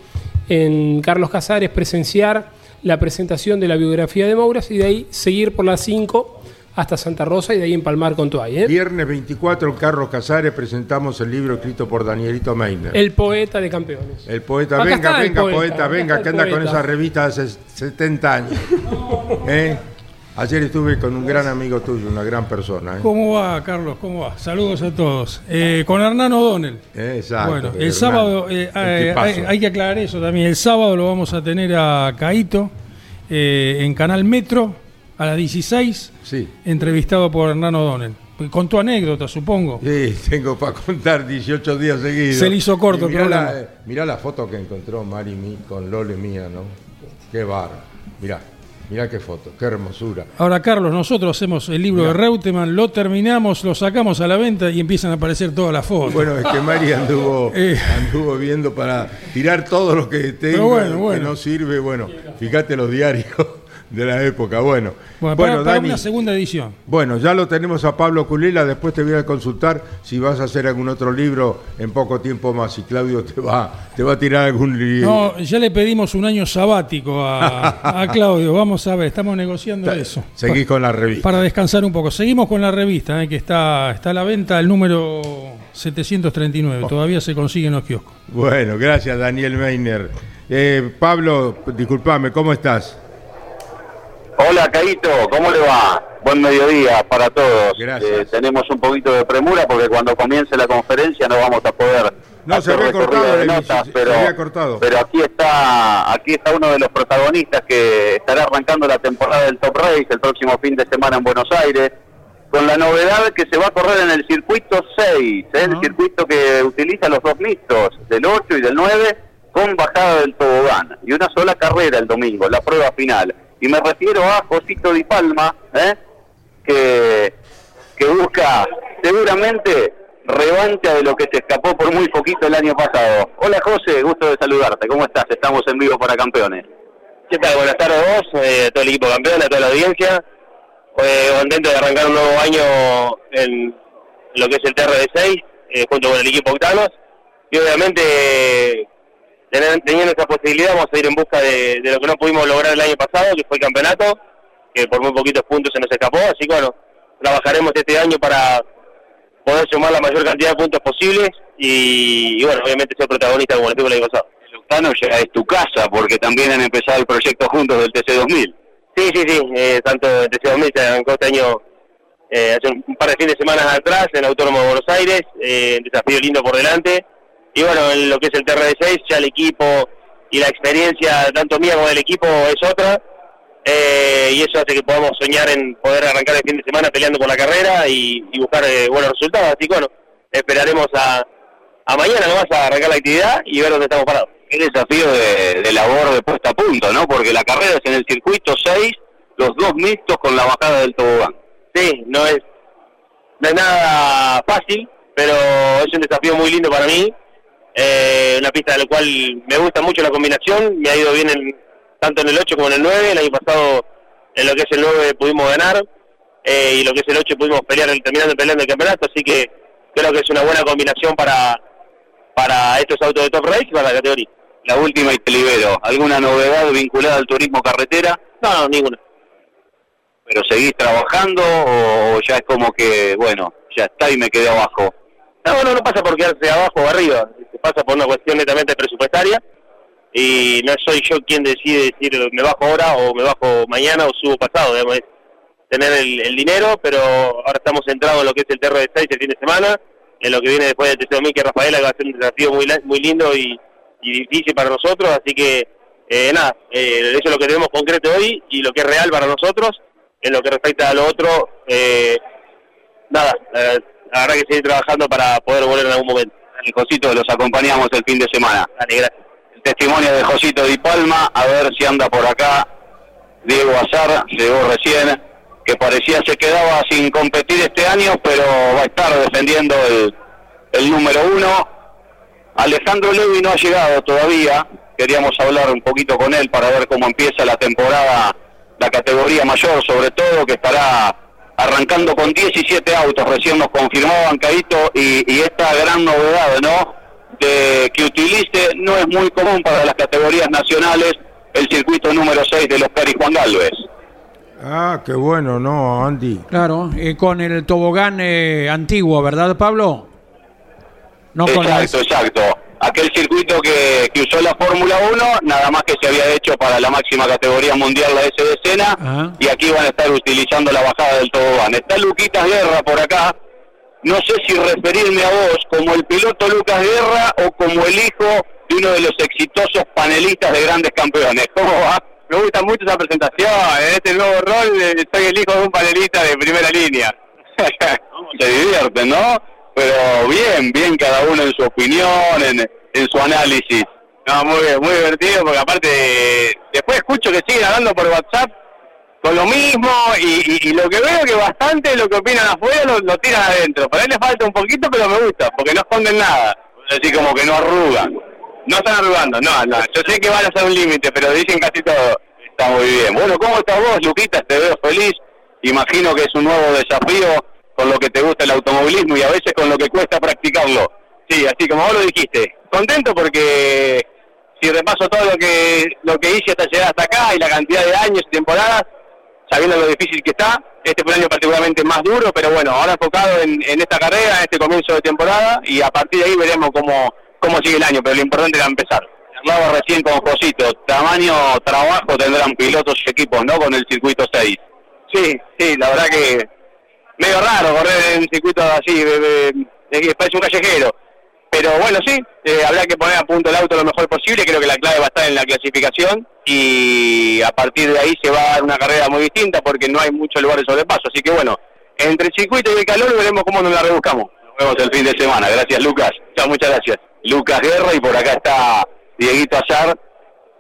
en Carlos Casares, presenciar la presentación de la biografía de Mouras y de ahí seguir por las 5 hasta Santa Rosa y de ahí empalmar con Toay. ¿eh? Viernes 24 en Carlos Casares presentamos el libro escrito por Danielito Meiner. El, El poeta de campeones. poeta, Acá venga, el venga, poeta, poeta, venga, que el anda con poeta. esa revista hace 70 años. ¿Eh? Ayer estuve con un gran amigo tuyo, una gran persona. ¿eh? ¿Cómo va, Carlos? ¿Cómo va? Saludos a todos. Eh, con Hernán O'Donnell. Eh, Exacto. bueno, el Hernán, sábado, eh, el hay, hay que aclarar eso también. El sábado lo vamos a tener a Caito eh, en Canal Metro a las 16, Sí. entrevistado por Hernán O'Donnell. Con tu anécdota, supongo. Sí, tengo para contar 18 días seguidos. Se le hizo corto el mirá programa. la, eh, mirá la foto que encontró Mari mi- con Lole mía, ¿no? Qué barro. Mirá, mirá qué foto, qué hermosura. Ahora, Carlos, nosotros hacemos el libro de Reutemann, lo terminamos, lo sacamos a la venta y empiezan a aparecer todas las fotos. Bueno, es que Mari anduvo, Eh. anduvo viendo para tirar todo lo que tengo bueno, que no sirve. Bueno, fíjate los diarios de la época. Bueno, Bueno, para, para una segunda edición. Bueno, ya lo tenemos a Pablo Culela, después te voy a consultar si vas a hacer algún otro libro en poco tiempo más y Claudio te va, te va a tirar algún libro. No, ya le pedimos un año sabático a, a Claudio, vamos a ver, estamos negociando eso. Seguís con la revista. Para descansar un poco. Seguimos con la revista, eh, que está, está a la venta, el número 739, todavía se consigue en los kioscos. Bueno, gracias Daniel Meiner. Eh, Pablo, disculpame, ¿cómo estás? Hola, Caito, ¿cómo le va? Buen mediodía para todos. Gracias. Eh, tenemos un poquito de premura porque cuando comience la conferencia no vamos a poder No, se hacer había recorrido cortado de notas, se pero, había cortado. pero aquí está aquí está uno de los protagonistas que estará arrancando la temporada del Top Race el próximo fin de semana en Buenos Aires con la novedad que se va a correr en el circuito 6, ¿eh? el circuito que utiliza los dos mixtos, del 8 y del 9, con bajada del tobogán. Y una sola carrera el domingo, la prueba final. Y me refiero a Josito Di Palma, ¿eh? que, que busca seguramente revancha de lo que se escapó por muy poquito el año pasado. Hola José, gusto de saludarte. ¿Cómo estás? Estamos en vivo para campeones. ¿Qué tal? Buenas tardes a vos, eh, a todo el equipo campeón, a toda la audiencia. Eh, contento de arrancar un nuevo año en lo que es el TRD6, eh, junto con el equipo Octanos. Y obviamente, teniendo esa posibilidad, vamos a ir en busca de, de lo que no pudimos lograr el año pasado, que fue el campeonato, que por muy poquitos puntos se nos escapó. Así que bueno, trabajaremos este año para poder sumar la mayor cantidad de puntos posibles y, y bueno, obviamente ser protagonista como lo tuvo el año pasado. El Octano ya es tu casa porque también han empezado el proyecto juntos del TC2000. Sí, sí, sí, eh, tanto el TC2000 se arrancó este año eh, hace un, par de fines de semana atrás en Autónomo de Buenos Aires, eh, desafío lindo por delante. Y bueno, en lo que es el TRD6, ya el equipo y la experiencia, tanto mía como del equipo, es otra. Eh, y eso hace que podamos soñar en poder arrancar el fin de semana peleando por la carrera y, y buscar eh, buenos resultados. Así que bueno, esperaremos a, a mañana nomás a arrancar la actividad y ver dónde estamos parados. Qué desafío de, de labor de puesta a punto, ¿no? Porque la carrera es en el circuito 6, los dos mixtos con la bajada del tobogán. Sí, no es, no es nada fácil, pero es un desafío muy lindo para mí. Eh, una pista de la cual me gusta mucho la combinación, me ha ido bien en- tanto en el 8 como en el 9. El año pasado en lo que es el 9 pudimos ganar eh, y lo que es el 8 pudimos pelear, el- terminando peleando el campeonato, así que creo que es una buena combinación para, para estos autos de top race y para la categoría. La última y te libero. ¿Alguna novedad vinculada al turismo carretera? No, no, ninguna. ¿Pero seguís trabajando o ya es como que, bueno, ya está y me quedé abajo? No, no, no pasa por quedarse abajo o arriba, pasa por una cuestión netamente presupuestaria y no soy yo quien decide decir me bajo ahora o me bajo mañana o subo pasado, digamos, es tener el, el dinero, pero ahora estamos centrados en lo que es el TR6 el fin de semana, en lo que viene después del TC2000 que Rafaela que va a ser un desafío muy, la- muy lindo y, difícil para nosotros, así que eh, nada, eh, eso es lo que tenemos concreto hoy y lo que es real para nosotros, en lo que respecta a lo otro, eh, nada, eh, habrá que seguir trabajando para poder volver en algún momento. Dale, Josito, los acompañamos el fin de semana. Dale, gracias. El testimonio de Josito Di Palma, a ver si anda por acá. Diego Azar llegó recién, que parecía se quedaba sin competir este año, pero va a estar defendiendo el, el número uno. Alejandro Levi no ha llegado todavía. Queríamos hablar un poquito con él para ver cómo empieza la temporada, la categoría mayor, sobre todo, que estará arrancando con 17 autos. Recién nos confirmaban, Caito, y, y esta gran novedad, ¿no? De que utilice, no es muy común para las categorías nacionales, el circuito número 6 de los Peri Juan Galvez. Ah, qué bueno, ¿no, Andy? Claro, eh, con el tobogán eh, antiguo, ¿verdad, Pablo? No con exacto, exacto. Aquel circuito que, que usó la Fórmula 1, nada más que se había hecho para la máxima categoría mundial, la S de Sena, Ajá. y aquí van a estar utilizando la bajada del tobogán. Está Luquitas Guerra por acá. No sé si referirme a vos como el piloto Lucas Guerra o como el hijo de uno de los exitosos panelistas de grandes campeones. ¿Cómo va? Me gusta mucho esa presentación. En este nuevo rol eh, soy el hijo de un panelista de primera línea. Se divierten, ¿no? Pero bien, bien cada uno en su opinión, en, en su análisis. No, muy bien, muy divertido, porque aparte, después escucho que siguen hablando por WhatsApp con lo mismo, y, y- lo que veo que bastante lo que opinan afuera lo, tiran adentro. Por ahí le falta un poquito, pero me gusta, porque no esconden nada. Así como que no arrugan. No están arrugando, no, no. Yo sé que van a ser un límite, pero dicen casi todo. Está muy bien. Bueno, ¿cómo estás vos, Luquita? Te veo feliz. Imagino que es un nuevo desafío con lo que te gusta el automovilismo y a veces con lo que cuesta practicarlo. Sí, así como vos lo dijiste. Contento porque si repaso todo lo que lo que hice hasta llegar hasta acá y la cantidad de años y temporadas, sabiendo lo difícil que está, este fue un año particularmente más duro, pero bueno, ahora enfocado en, en esta carrera, en este comienzo de temporada y a partir de ahí veremos cómo, cómo sigue el año, pero lo importante era empezar. Hablaba recién con Josito, tamaño trabajo tendrán pilotos y equipos, ¿no? Con el circuito 6. Sí, sí, la verdad que medio raro correr en un circuito así, de, de- de- parece un callejero. Pero bueno, sí, eh, habrá que poner a punto el auto lo mejor posible, creo que la clave va a estar en la clasificación y a partir de ahí se va a dar una carrera muy distinta porque no hay mucho lugar de sobrepaso. Así que bueno, entre el circuito y el calor veremos cómo nos la rebuscamos. Nos vemos el fin de semana. Gracias, Lucas. Muchas gracias. Lucas Guerra y por acá está Dieguito Azar,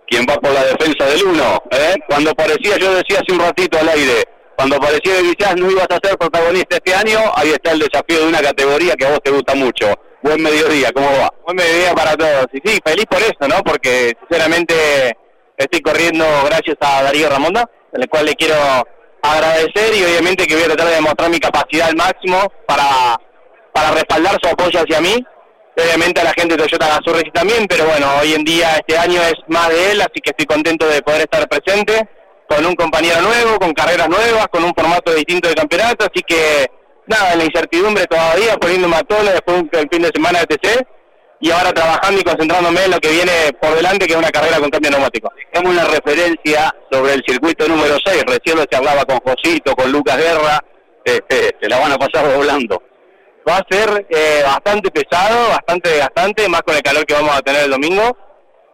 quien va por la defensa del uno. ¿eh? Cuando parecía, yo decía hace un ratito al aire, cuando parecía que quizás no ibas a ser protagonista este año, ahí está el desafío de una categoría que a vos te gusta mucho. Buen mediodía, ¿cómo va? Buen mediodía para todos. Y sí, feliz por eso, ¿no? Porque sinceramente estoy corriendo gracias a Darío Ramonda, el cual le quiero agradecer y obviamente que voy a tratar de demostrar mi capacidad al máximo para, para respaldar su apoyo hacia mí. Obviamente a la gente de Toyota Gazurri también, pero bueno, hoy en día este año es más de él, así que estoy contento de poder estar presente con un compañero nuevo, con carreras nuevas, con un formato distinto de campeonato, así que nada, la incertidumbre todavía, poniéndome a tono después del fin de semana de TC y ahora trabajando y concentrándome en lo que viene por delante, que es una carrera con cambio neumático. Tengo una referencia sobre el circuito número 6, recién lo que hablaba con Josito, con Lucas Guerra, este, se la van a pasar doblando. Va a ser eh, bastante pesado, bastante desgastante, más con el calor que vamos a tener el domingo,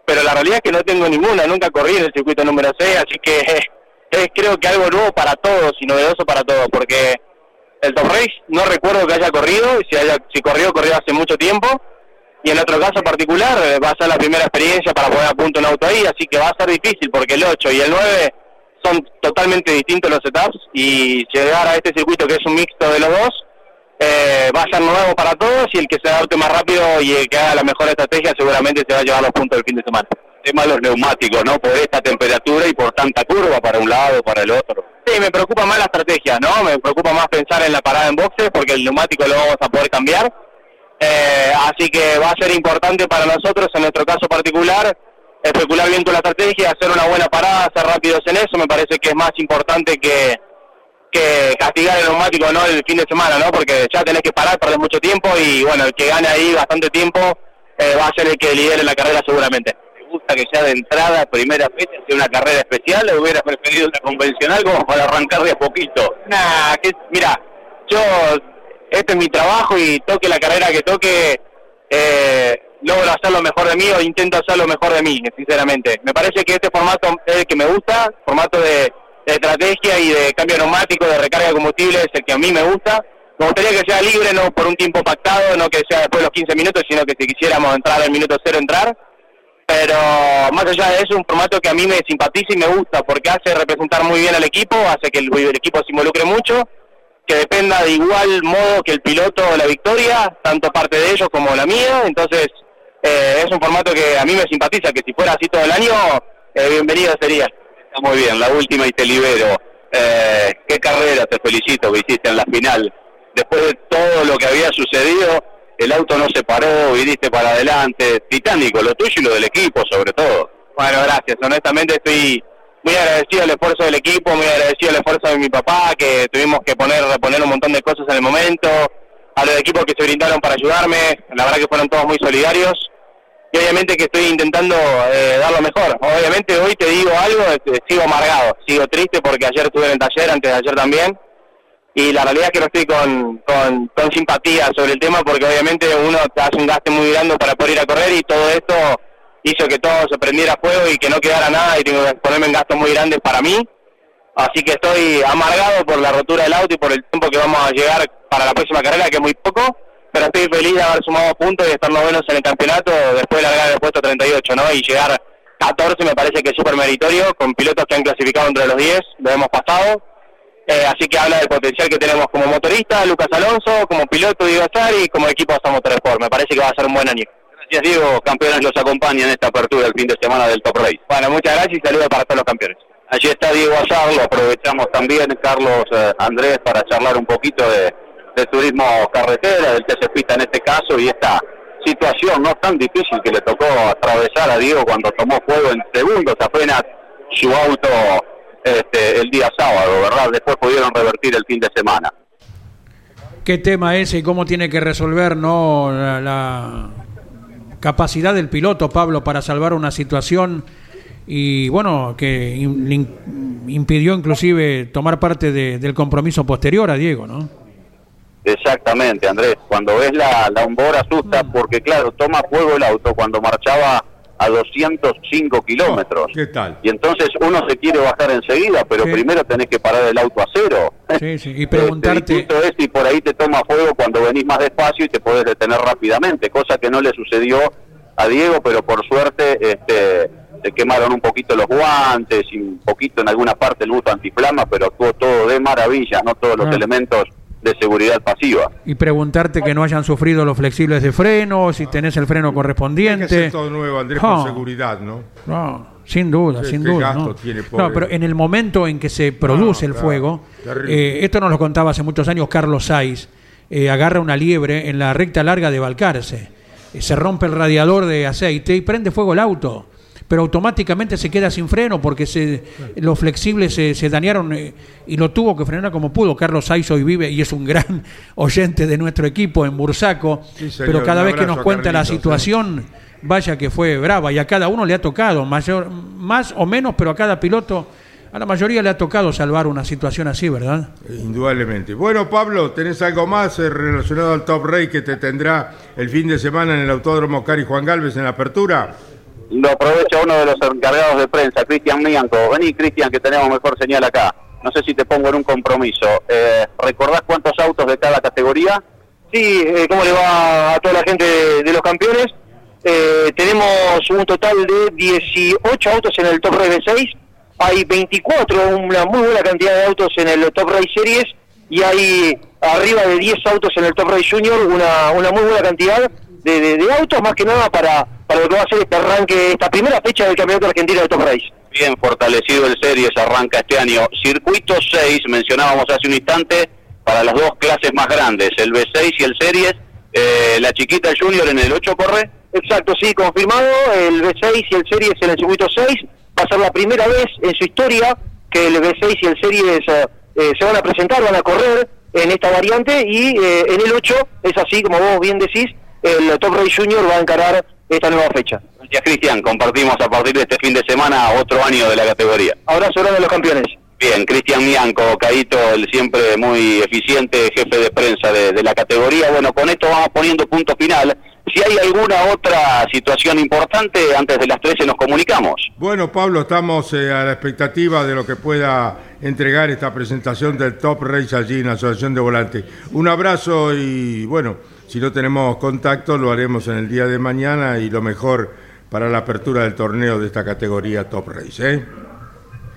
pero la realidad es que no tengo ninguna, nunca corrí en el circuito número 6, así que es creo que algo nuevo para todos y novedoso para todos, porque el Top Race no recuerdo que haya corrido, y si, haya, si corrió, corrió hace mucho tiempo, y en otro caso particular eh, va a ser la primera experiencia para poner a punto un auto ahí, así que va a ser difícil, porque el 8 y el 9 son totalmente distintos los setups, y llegar a este circuito que es un mixto de los dos, eh, va a ser nuevo para todos, y el que se adapte más rápido y el que haga la mejor estrategia seguramente se va a llevar los puntos del fin de semana. tema de los neumáticos, ¿no? Por esta temperatura y por tanta curva para un lado, para el otro. Sí, me preocupa más la estrategia, ¿no? Me preocupa más pensar en la parada en boxes porque el neumático lo vamos a poder cambiar. Eh, así que va a ser importante para nosotros, en nuestro caso particular, especular bien con la estrategia, hacer una buena parada, ser rápidos en eso. Me parece que es más importante que, que castigar el neumático, ¿no? El fin de semana, ¿no? Porque ya tenés que parar, perdés mucho tiempo y, bueno, el que gane ahí bastante tiempo eh, va a ser el que lidere la carrera seguramente. ¿Te gusta que ya de entrada, primera fecha, sea una carrera especial o hubieras preferido una convencional como para arrancar de a poquito? Nah, que, mira, yo, este es mi trabajo y toque la carrera que toque, eh, logro hacer lo mejor de mí o intento hacer lo mejor de mí, sinceramente. Me parece que este formato es el que me gusta, formato de, de estrategia y de cambio neumático, de recarga de combustible, es el que a mí me gusta. Me gustaría que sea libre, no por un tiempo pactado, no que sea después de los 15 minutos, sino que si quisiéramos entrar al minuto cero, entrar. Pero más allá de eso, un formato que a mí me simpatiza y me gusta, porque hace representar muy bien al equipo, hace que el, equipo se involucre mucho, que dependa de igual modo que el piloto la victoria, tanto parte de ellos como la mía. Entonces, eh, es un formato que a mí me simpatiza, que si fuera así todo el año, eh, bienvenido sería. Muy bien, la última y te libero. Eh, qué carrera, te felicito que hiciste en la final. Después de todo lo que había sucedido, el auto no se paró, viniste para adelante. Titánico, lo tuyo y lo del equipo, sobre todo. Bueno, gracias. Honestamente estoy muy agradecido al esfuerzo del equipo, muy agradecido al esfuerzo de mi papá, que tuvimos que poner, reponer un montón de cosas en el momento, a los equipos que se brindaron para ayudarme, la verdad que fueron todos muy solidarios y obviamente que estoy intentando eh, dar lo mejor. Obviamente hoy te digo algo, este, sigo amargado, sigo triste porque ayer estuve en el taller, antes de ayer también, y la realidad es que no estoy con, con, con simpatía sobre el tema porque obviamente uno hace un gasto muy grande para poder ir a correr y todo esto hizo que todo se prendiera fuego y que no quedara nada y tengo que ponerme en gastos muy grandes para mí. Así que estoy amargado por la rotura del auto y por el tiempo que vamos a llegar para la próxima carrera, que es muy poco, pero estoy feliz de haber sumado puntos y de estar novenos en el campeonato después de largar el puesto 38, ¿no? Y llegar 14 me parece que es súper meritorio, con pilotos que han clasificado entre los 10, lo hemos pasado. Eh, así que habla del potencial que tenemos como motorista, Lucas Alonso, como piloto Diego Azar y como equipo hasta Motorsport. Me parece que va a ser un buen año. Gracias Diego, campeones los acompañan en esta apertura el fin de semana del Top Race. Bueno, muchas gracias y saludos para todos los campeones. Allí está Diego Azar, lo aprovechamos también, Carlos eh, Andrés, para charlar un poquito de, de turismo carretera, del se pista en este caso, y esta situación no tan difícil que le tocó atravesar a Diego cuando tomó fuego en segundos apenas su auto este, el día sábado, ¿verdad? Después pudieron revertir el fin de semana. ¿Qué tema ese y cómo tiene que resolver no la, capacidad del piloto, Pablo, para salvar una situación y bueno, que in- impidió inclusive tomar parte de- del compromiso posterior a Diego, ¿no? Exactamente, Andrés. Cuando ves la, la asusta porque, claro, toma fuego el auto cuando marchaba a 205 kilómetros. ¿Qué tal? Y entonces uno se quiere bajar enseguida, pero Sí. primero tenés que parar el auto a cero. Sí, sí, y preguntarte... Este, es si por ahí te toma fuego cuando venís más despacio y te podés detener rápidamente, cosa que no le sucedió a Diego, pero por suerte este, se quemaron un poquito los guantes y un poquito en alguna parte el buzo antiflama, pero actuó todo de maravilla, no todos los Ah. elementos de seguridad pasiva. Y preguntarte que no hayan sufrido los flexibles de freno, si tenés el freno Hay que correspondiente. hacer todo nuevo, Andrés, Ah. por seguridad, ¿no? No, sin duda, sin duda. gasto ¿no? tiene, pobre. No, pero en el momento en que se produce No, el claro, fuego, eh, esto nos lo contaba hace muchos años Carlos Saiz, eh, agarra una liebre en la recta larga de Balcarce, eh, se rompe el radiador de aceite y prende fuego el auto. Pero automáticamente se queda sin freno porque se, los flexibles se, se dañaron eh, y lo tuvo que frenar como pudo. Carlos Saiz hoy vive y es un gran oyente de nuestro equipo en Bursaco. Sí, señor, pero cada vez que nos cuenta la Carlitos, ¿eh? situación, vaya que fue brava y a cada uno le ha tocado, mayor, más o menos, pero a cada piloto, a la mayoría le ha tocado salvar una situación así, ¿verdad? Indudablemente. Bueno, Pablo, ¿tenés algo más eh, relacionado al Top Rey que te tendrá el fin de semana en el Autódromo Cari Juan Galvez en la apertura? Lo aprovecha uno de los encargados de prensa, Cristian Mianco. Vení, Cristian, que tenemos mejor señal acá. No sé si te pongo en un compromiso. Eh, ¿Recordás cuántos autos de cada categoría? Sí, eh, ¿cómo le va a toda la gente de, los campeones? Eh, tenemos un total de 18 autos en el Top Race B6, hay 24, una muy buena cantidad de autos en el Top Race Series y hay arriba de 10 autos en el Top Race Junior, una, una muy buena cantidad de- de autos, más que nada para, para lo que va a ser este arranque, esta primera fecha del Campeonato Argentino de Top Race. Bien fortalecido el Series, arranca este año. Circuito 6, mencionábamos hace un instante, para las dos clases más grandes, el B6 y el Series. Eh, la chiquita, Junior, en el 8 corre. Exacto, sí, confirmado, el B6 y el Series en el circuito 6. Va a ser la primera vez en su historia que el B6 y el Series eh, eh, se van a presentar, van a correr en esta variante y eh, en el 8 es así, como vos bien decís, el Top Race Junior va a encarar esta nueva fecha. Gracias, Cristian. Compartimos a partir de este fin de semana otro año de la categoría. Abrazo grande a los campeones. Bien, Cristian Mianco, Caito, el siempre muy eficiente jefe de prensa de, de la categoría. Bueno, con esto vamos poniendo punto final. Si hay alguna otra situación importante, antes de las 13 nos comunicamos. Bueno, Pablo, estamos eh, a la expectativa de lo que pueda entregar esta presentación del Top Race allí en la Asociación de Volantes. Un abrazo y bueno, si no tenemos contacto lo haremos en el día de mañana y lo mejor para la apertura del torneo de esta categoría Top Race. ¿eh?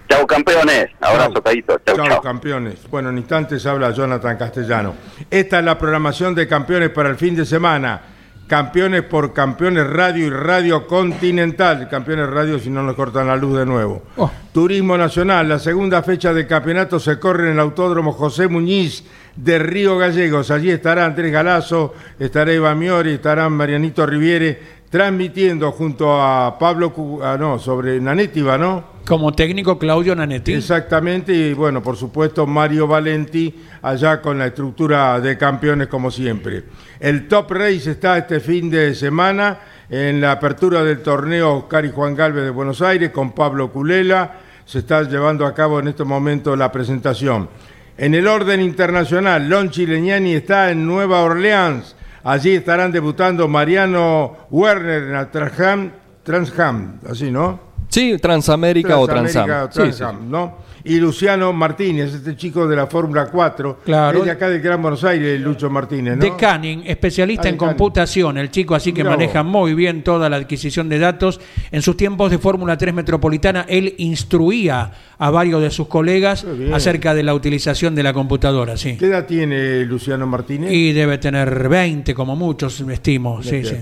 Chau, campeones. Abrazo, Chau. Caito. Chau, Chau, chau. campeones. Bueno, en instantes habla Jonathan Castellano. Esta es la programación de campeones para el fin de semana. Campeones por Campeones Radio y Radio Continental. Campeones Radio si no nos cortan la luz de nuevo. Oh. Turismo Nacional. La segunda fecha del campeonato se corre en el Autódromo José Muñiz de Río Gallegos. Allí estará Andrés Galazo, estará Eva Miori, estarán Marianito Riviere transmitiendo junto a Pablo, ah, no, sobre Nanétiva, ¿no? Como técnico Claudio Nanetti. Exactamente, y bueno, por supuesto Mario Valenti allá con la estructura de campeones como siempre. El Top Race está este fin de semana en la apertura del torneo Oscar y Juan Galvez de Buenos Aires con Pablo Culela. Se está llevando a cabo en este momento la presentación. En el orden internacional, Lon Chileñani está en Nueva Orleans. Allí estarán debutando Mariano Werner en la Transham, Transham, así, ¿no? Sí, Transamérica o Transam. Transamérica, Sí, sí. ¿no? Y Luciano Martínez, este chico de la Fórmula 4, Claro. es de acá del Gran Buenos Aires, Lucho Martínez, ¿no? De Canning, especialista Ah, de en Canning. computación, el chico así que Mirá maneja vos. muy bien toda la adquisición de datos. En sus tiempos de Fórmula 3 Metropolitana, él instruía a varios de sus colegas acerca de la utilización de la computadora, sí. ¿Qué edad tiene Luciano Martínez? Y debe tener 20 como muchos, estimo. Sí, sí.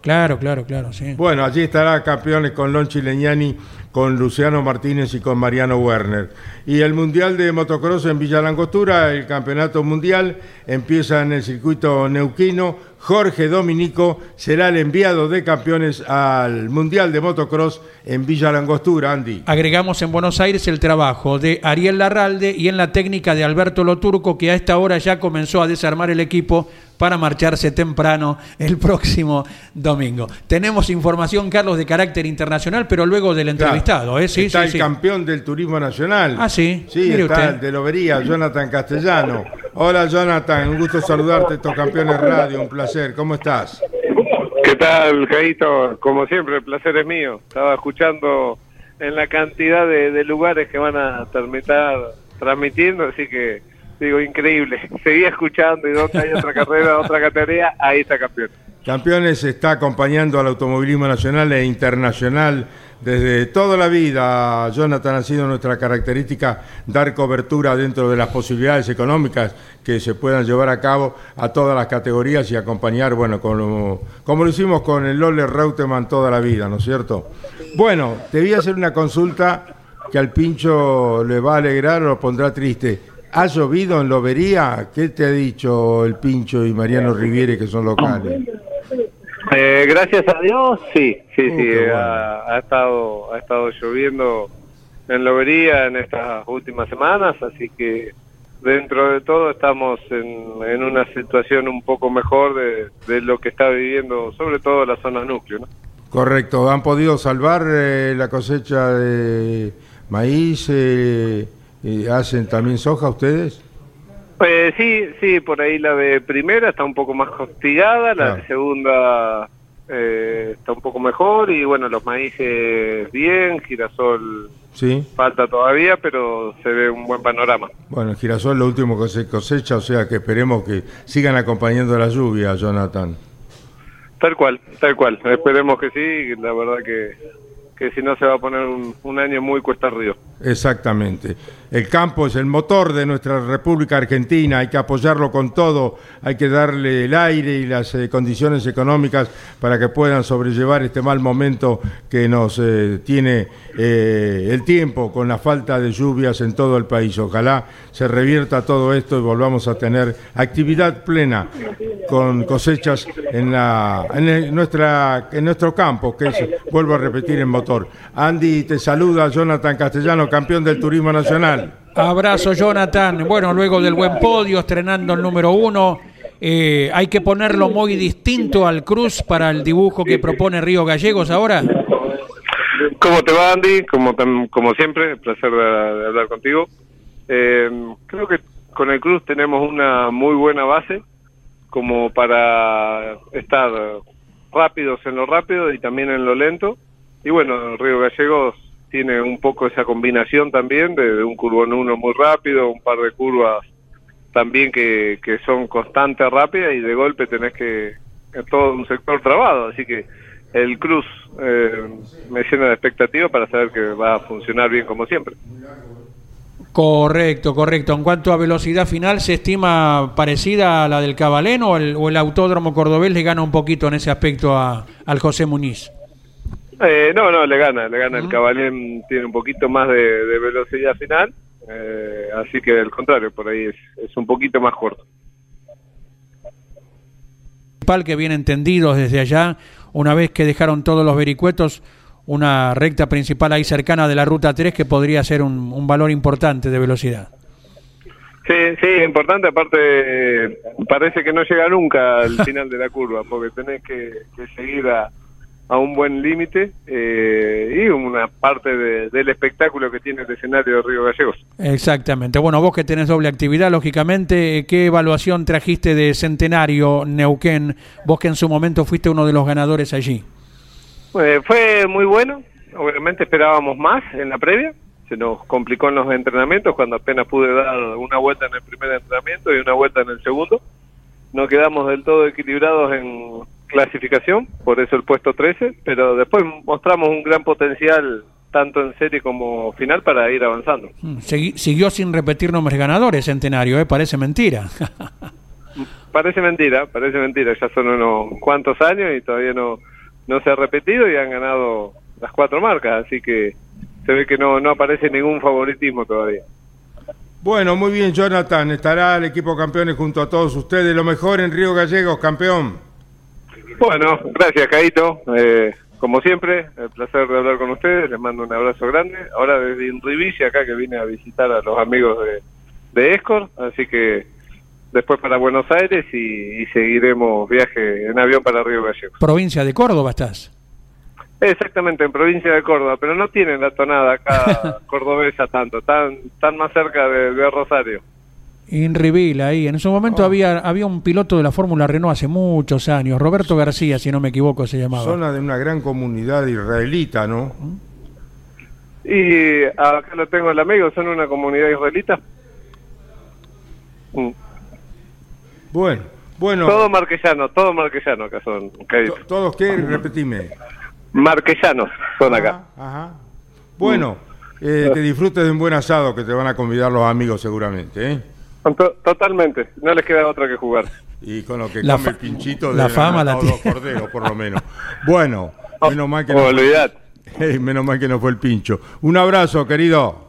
Claro, claro, claro, sí. Bueno, allí estará campeones con Lon Chileñani con Luciano Martínez y con Mariano Werner. Y el Mundial de Motocross en Villa Langostura, el Campeonato Mundial, empieza en el circuito neuquino. Jorge Dominico será el enviado de campeones al Mundial de Motocross en Villa Langostura, Andy. Agregamos en Buenos Aires el trabajo de Ariel Larralde y en la técnica de Alberto Loturco, que a esta hora ya comenzó a desarmar el equipo para marcharse temprano el próximo domingo. Tenemos información, Carlos, de carácter internacional, pero luego del entrevistado. ¿eh? Sí, está sí, el sí. campeón del turismo nacional. Ah, sí. Sí, Mire está usted. el de Lobería, Jonathan Castellano. Hola, Jonathan, un gusto saludarte, estos campeones radio, un placer. ¿Cómo estás? ¿Qué tal, Caíto? Como siempre, el placer es mío. Estaba escuchando en la cantidad de, de lugares que van a terminar transmitiendo, así que digo, increíble. Seguía escuchando y donde hay otra carrera, otra categoría, ahí está campeón. Campeones está acompañando al automovilismo nacional e internacional desde toda la vida. Jonathan ha sido nuestra característica dar cobertura dentro de las posibilidades económicas que se puedan llevar a cabo a todas las categorías y acompañar, bueno, como, como lo hicimos con el Lole Reutemann toda la vida, ¿no es cierto? Bueno, te voy a hacer una consulta que al pincho le va a alegrar o lo pondrá triste. ¿Ha llovido en Lobería? ¿Qué te ha dicho el pincho y Mariano Riviere que son locales? Eh, gracias a Dios, sí, sí, Uh, sí, bueno. ha, ha estado ha estado lloviendo en Lobería en estas últimas semanas, así que dentro de todo estamos en, en una situación un poco mejor de, de lo que está viviendo, sobre todo la zona núcleo, ¿no? Correcto. ¿Han podido salvar eh, la cosecha de maíz? eh, eh, ¿Hacen también soja ustedes? Eh, sí, sí, por ahí la de primera está un poco más castigada, la de segunda eh, está un poco mejor y bueno, los maíces bien, girasol Sí. falta todavía, pero se ve un buen panorama. Bueno, el girasol lo último que se cosecha, o sea que esperemos que sigan acompañando la lluvia, Jonathan. Tal cual, tal cual. Esperemos que sí, la verdad que, que si no se va a poner un, un año muy cuesta arriba. Exactamente. El campo es el motor de nuestra República Argentina, hay que apoyarlo con todo, hay que darle el aire y las eh, condiciones económicas para que puedan sobrellevar este mal momento que nos eh, tiene eh, el tiempo con la falta de lluvias en todo el país. Ojalá se revierta todo esto y volvamos a tener actividad plena con cosechas en, la, en, nuestra, en nuestro campo, que es, vuelvo a repetir, en motor. Andy, te saluda Jonathan Castellano, campeón del Turismo Nacional. Abrazo, Jonathan. Bueno, luego del buen podio, estrenando el número uno, eh, hay que ponerlo muy distinto al Cruz para el dibujo que propone Río Gallegos ahora. ¿Cómo te va, Andy? Como, como siempre, placer de, de hablar contigo. Eh, creo que con el Cruz tenemos una muy buena base como para estar rápidos en lo rápido y también en lo lento. Y bueno, Río Gallegos tiene un poco esa combinación también de, de un curvón uno muy rápido, un par de curvas también que, que son constantes, rápidas y de golpe tenés que todo un sector trabado, así que el Cruz eh, me llena de expectativa para saber que va a funcionar bien como siempre. Correcto, correcto. En cuanto a velocidad final, ¿se estima parecida a la del Cabalén o el, o el Autódromo Cordobés le gana un poquito en ese aspecto a- al José Muniz? Eh, no, no, le gana, le gana. El Cabalén tiene un poquito más de, de velocidad final, eh, así que al contrario, por ahí es, es un poquito más corto. Principal que bien entendidos desde allá, una vez que dejaron todos los vericuetos, una recta principal ahí cercana de la ruta 3 que podría ser un, un valor importante de velocidad. Sí, sí, importante, aparte parece que no llega nunca al final de la curva, porque tenés que, que seguir a, a un buen límite eh, y una parte de- del espectáculo que tiene el escenario de Río Gallegos. Exactamente. Bueno, vos que tenés doble actividad, lógicamente, ¿qué evaluación trajiste de Centenario Neuquén? Vos que en su momento fuiste uno de los ganadores allí. Eh, fue muy bueno, obviamente esperábamos más en la previa, se nos complicó en los entrenamientos cuando apenas pude dar una vuelta en el primer entrenamiento y una vuelta en el segundo. No quedamos del todo equilibrados en clasificación, por eso el puesto 13, pero después mostramos un gran potencial tanto en serie como final para ir avanzando. Mm, segui- siguió sin repetir nombres ganadores Centenario, ¿eh? Parece mentira. Parece mentira, parece mentira, ya son unos cuantos años y todavía no, no se ha repetido y han ganado las cuatro marcas, así que se ve que no, no aparece ningún favoritismo todavía. Bueno, muy bien, Jonathan. Estará el equipo campeones junto a todos ustedes. Lo mejor en Río Gallegos, campeón. Bueno, gracias, Caito. Eh, como siempre, el placer de hablar con ustedes. Les mando un abrazo grande. Ahora desde Inrivici, acá que vine a visitar a los amigos de, de Escor. Así que después para Buenos Aires y, y seguiremos viaje en avión para Río Gallegos. Provincia de Córdoba estás. Exactamente, en provincia de Córdoba, pero no tienen la tonada acá cordobesa tanto, tan, tan más cerca de, de Rosario. Inrivil, ahí. En su momento había, había un piloto de la Fórmula Renault hace muchos años, Roberto García, si no me equivoco, se llamaba. Zona de una gran comunidad israelita, ¿no? Y acá lo tengo el amigo, son una comunidad israelita. Mm. Bueno, bueno. Todo marquesano, todo marquesano acá son. ¿Todos qué? Repetime. Marquesanos son acá. Ajá. Bueno, eh, que disfrutes de un buen asado que te van a convidar los amigos seguramente, ¿eh? To- Totalmente, no les queda otra que jugar. Y con lo que La come el pinchito la deben fama la tiene. por lo menos. Bueno, menos mal que Oh, menos mal que no fue el pincho. Un abrazo, querido.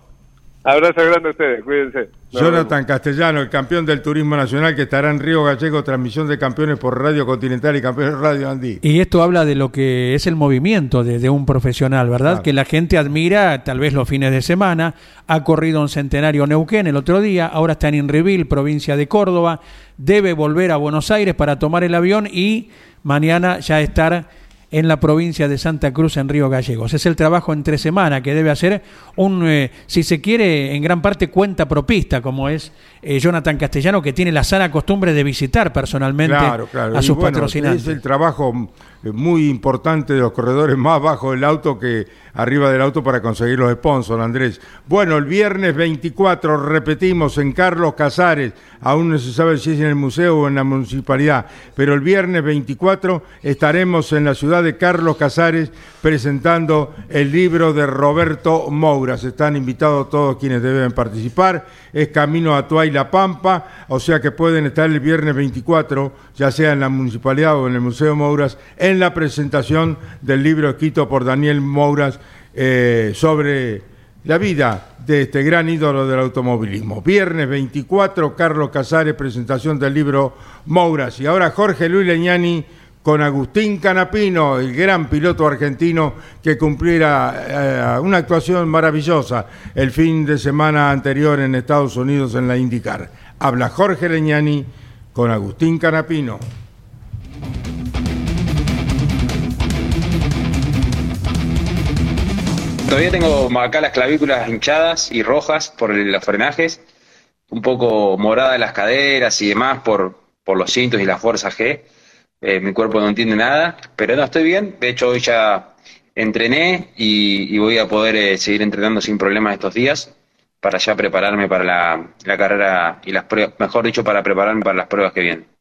Abrazo grande a ustedes, cuídense. Nos Jonathan Castellano, el campeón del turismo nacional que estará en Río Gallego, transmisión de campeones por Radio Continental y campeones Radio Andí. Y esto habla de lo que es el movimiento de, de un profesional, ¿verdad? Claro. Que la gente admira tal vez los fines de semana. Ha corrido un centenario Neuquén el otro día, ahora está en Inrivil, provincia de Córdoba. Debe volver a Buenos Aires para tomar el avión y mañana ya estar en la provincia de Santa Cruz, en Río Gallegos. Es el trabajo entre semana que debe hacer un, eh, si se quiere, en gran parte cuenta propista, como es eh, Jonathan Castellano, que tiene la sana costumbre de visitar personalmente Claro, claro. a Y sus bueno, patrocinantes. Es el trabajo muy importante de los corredores más bajo del auto que arriba del auto para conseguir los sponsors, Andrés. Bueno, el viernes 24 repetimos en Carlos Casares, aún no se sabe si es en el museo o en la municipalidad, pero el viernes 24 estaremos en la ciudad de Carlos Casares presentando el libro de Roberto Mouras. Están invitados todos quienes deben participar. Es Camino a Tuay La Pampa, o sea que pueden estar el viernes 24, ya sea en la municipalidad o en el Museo Mouras, la presentación del libro escrito por Daniel Mouras eh, sobre la vida de este gran ídolo del automovilismo. Viernes 24, Carlos Casares, presentación del libro Mouras. Y ahora Jorge Luis Leñani con Agustín Canapino, el gran piloto argentino que cumpliera eh, una actuación maravillosa el fin de semana anterior en Estados Unidos en la IndyCar. Habla Jorge Leñani con Agustín Canapino. Todavía tengo acá las clavículas hinchadas y rojas por los frenajes, un poco moradas las caderas y demás por, por los cintos y la fuerza G. Eh, mi cuerpo no entiende nada, pero no estoy bien. De hecho, hoy ya entrené y, y voy a poder eh, seguir entrenando sin problemas estos días para ya prepararme para la, la carrera y las pruebas, mejor dicho, para prepararme para las pruebas que vienen.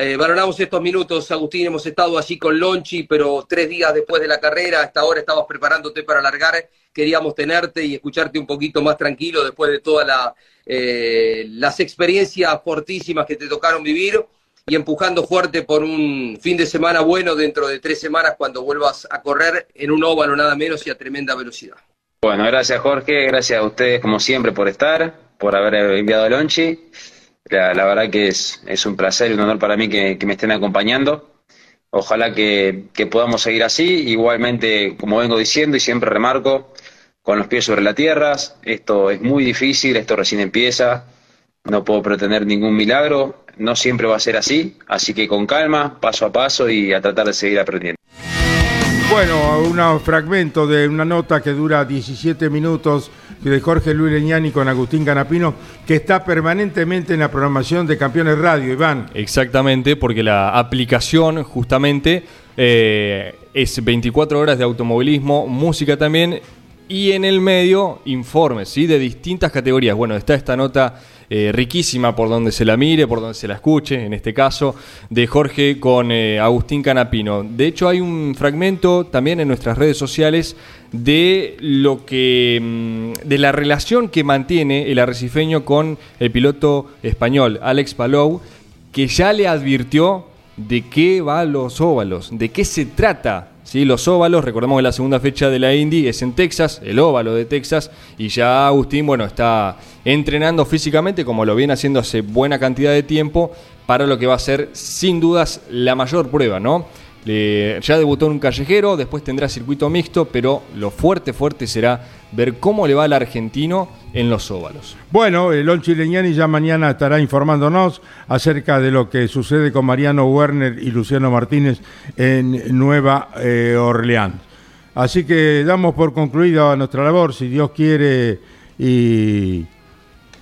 Eh, valoramos estos minutos, Agustín. Hemos estado allí con Lonchi, pero tres días después de la carrera, hasta ahora estabas preparándote para largar. Queríamos tenerte y escucharte un poquito más tranquilo después de todas eh, las experiencias fortísimas que te tocaron vivir y empujando fuerte por un fin de semana bueno dentro de tres semanas cuando vuelvas a correr en un óvalo nada menos y a tremenda velocidad. Bueno, gracias Jorge, gracias a ustedes como siempre por estar, por haber enviado a Lonchi. La, verdad que es, es un placer y un honor para mí que, que me estén acompañando. Ojalá que, que podamos seguir así. Igualmente, como vengo diciendo y siempre remarco, con los pies sobre la tierra. Esto es muy difícil, esto recién empieza. No puedo pretender ningún milagro. No siempre va a ser así. Así que con calma, paso a paso y a tratar de seguir aprendiendo. Bueno, un fragmento de una nota que dura 17 minutos de Jorge Luis Leñani con Agustín Canapino, que está permanentemente en la programación de Campeones Radio, Iván. Exactamente, porque la aplicación justamente eh, es 24 horas de automovilismo, música también, y en el medio informes, ¿sí? De distintas categorías. Bueno, está esta nota eh, riquísima por donde se la mire, por donde se la escuche, en este caso, de Jorge con eh, Agustín Canapino. De hecho, hay un fragmento también en nuestras redes sociales de lo que mm, de la relación que mantiene el arrecifeño con el piloto español Alex Palou, que ya le advirtió de qué va los óvalos, de qué se trata ¿sí? los óvalos. Recordemos que la segunda fecha de la Indy es en Texas, el óvalo de Texas, y ya Agustín, bueno, está entrenando físicamente, como lo viene haciendo hace buena cantidad de tiempo, para lo que va a ser sin dudas la mayor prueba, ¿no? Ya debutó en un callejero, después tendrá circuito mixto, pero lo fuerte, fuerte será ver cómo le va al argentino en los óvalos. Bueno, el Olchi Leñani ya mañana estará informándonos acerca de lo que sucede con Mariano Werner y Luciano Martínez en Nueva eh, Orleans. Así que damos por concluida nuestra labor, si Dios quiere y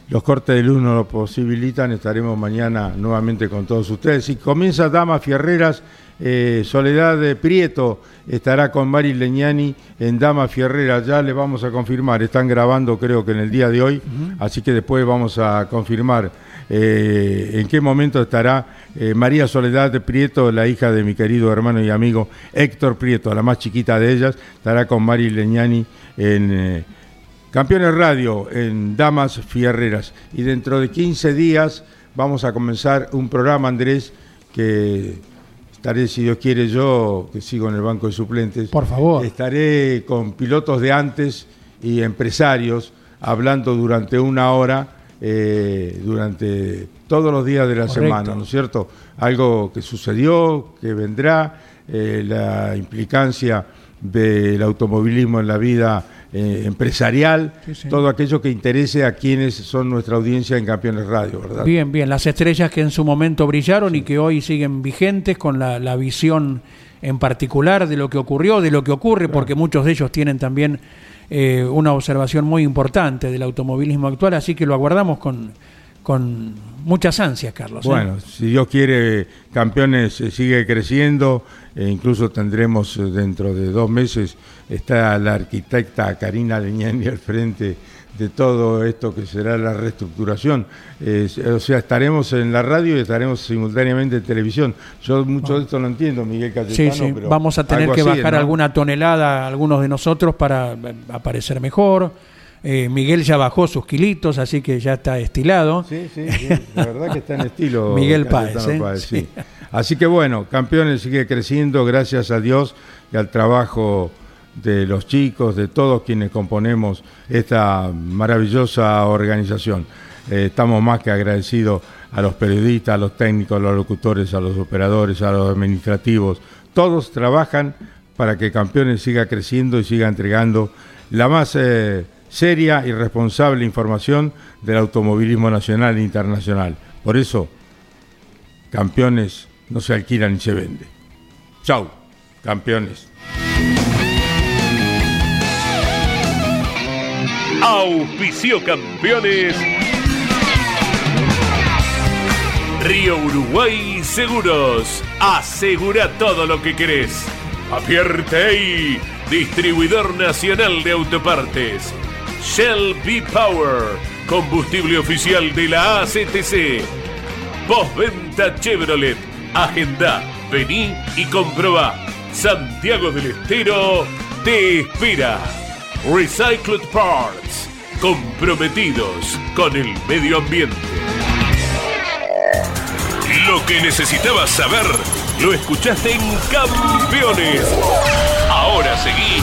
los cortes de luz no lo posibilitan, estaremos mañana nuevamente con todos ustedes. Y comienza Dama Fierreras eh, Soledad de Prieto estará con Mari Leñani en Dama Fierrera, ya le vamos a confirmar, están grabando creo que en el día de hoy, así que después vamos a confirmar eh, en qué momento estará eh, María Soledad de Prieto, la hija de mi querido hermano y amigo Héctor Prieto, la más chiquita de ellas, estará con Mari Leñani en... Campeones Radio en Damas Fierreras. Y dentro de 15 días vamos a comenzar un programa, Andrés, que estaré, si Dios quiere, yo, que sigo en el banco de suplentes. Por favor. Estaré con pilotos de antes y empresarios hablando durante una hora, eh, durante todos los días de la semana, ¿no es cierto? Algo que sucedió, que vendrá, eh, la implicancia del automovilismo en la vida eh, empresarial, todo aquello que interese a quienes son nuestra audiencia en Campeones Radio, ¿verdad? Bien, bien, las estrellas que en su momento brillaron y que hoy siguen vigentes con la, visión en particular de lo que ocurrió, de lo que ocurre, porque muchos de ellos tienen también eh, una observación muy importante del automovilismo actual, así que lo aguardamos con, con muchas ansias, Carlos. ¿eh? Bueno, si Dios quiere, Campeones sigue creciendo, e incluso tendremos dentro de dos meses está la arquitecta Karina Leñani al frente de todo esto que será la reestructuración. o sea, estaremos en la radio y estaremos simultáneamente en televisión. Yo mucho de esto no entiendo, Miguel Cayetano. Sí, sí. Vamos a tener que bajar alguna tonelada, algunos de nosotros, para eh, aparecer mejor. Eh, Miguel ya bajó sus kilitos, así que ya está estilado. Sí, sí, sí. la verdad que está en estilo. Miguel Páez. ¿eh? sí. Así que bueno, Campeones sigue creciendo gracias a Dios y al trabajo de los chicos, de todos quienes componemos esta maravillosa organización. Eh, estamos más que agradecidos a los periodistas, a los técnicos, a los locutores, a los operadores, a los administrativos. Todos trabajan para que Campeones siga creciendo y siga entregando la más eh, seria y responsable información del automovilismo nacional e internacional. Por eso, Campeones no se alquila ni se vende. Chau, Campeones. Auspicio campeones. Río Uruguay Seguros. Asegura todo lo que querés. Apierte ahí. Distribuidor Nacional de Autopartes. Shell B Power. Combustible oficial de la ACTC. Postventa Chevrolet. Agenda. Vení y comprobá. Santiago del Estero te espera. Recycled Parts, comprometidos con el medio ambiente. Lo que necesitabas saber, lo escuchaste en Campeones. Ahora seguí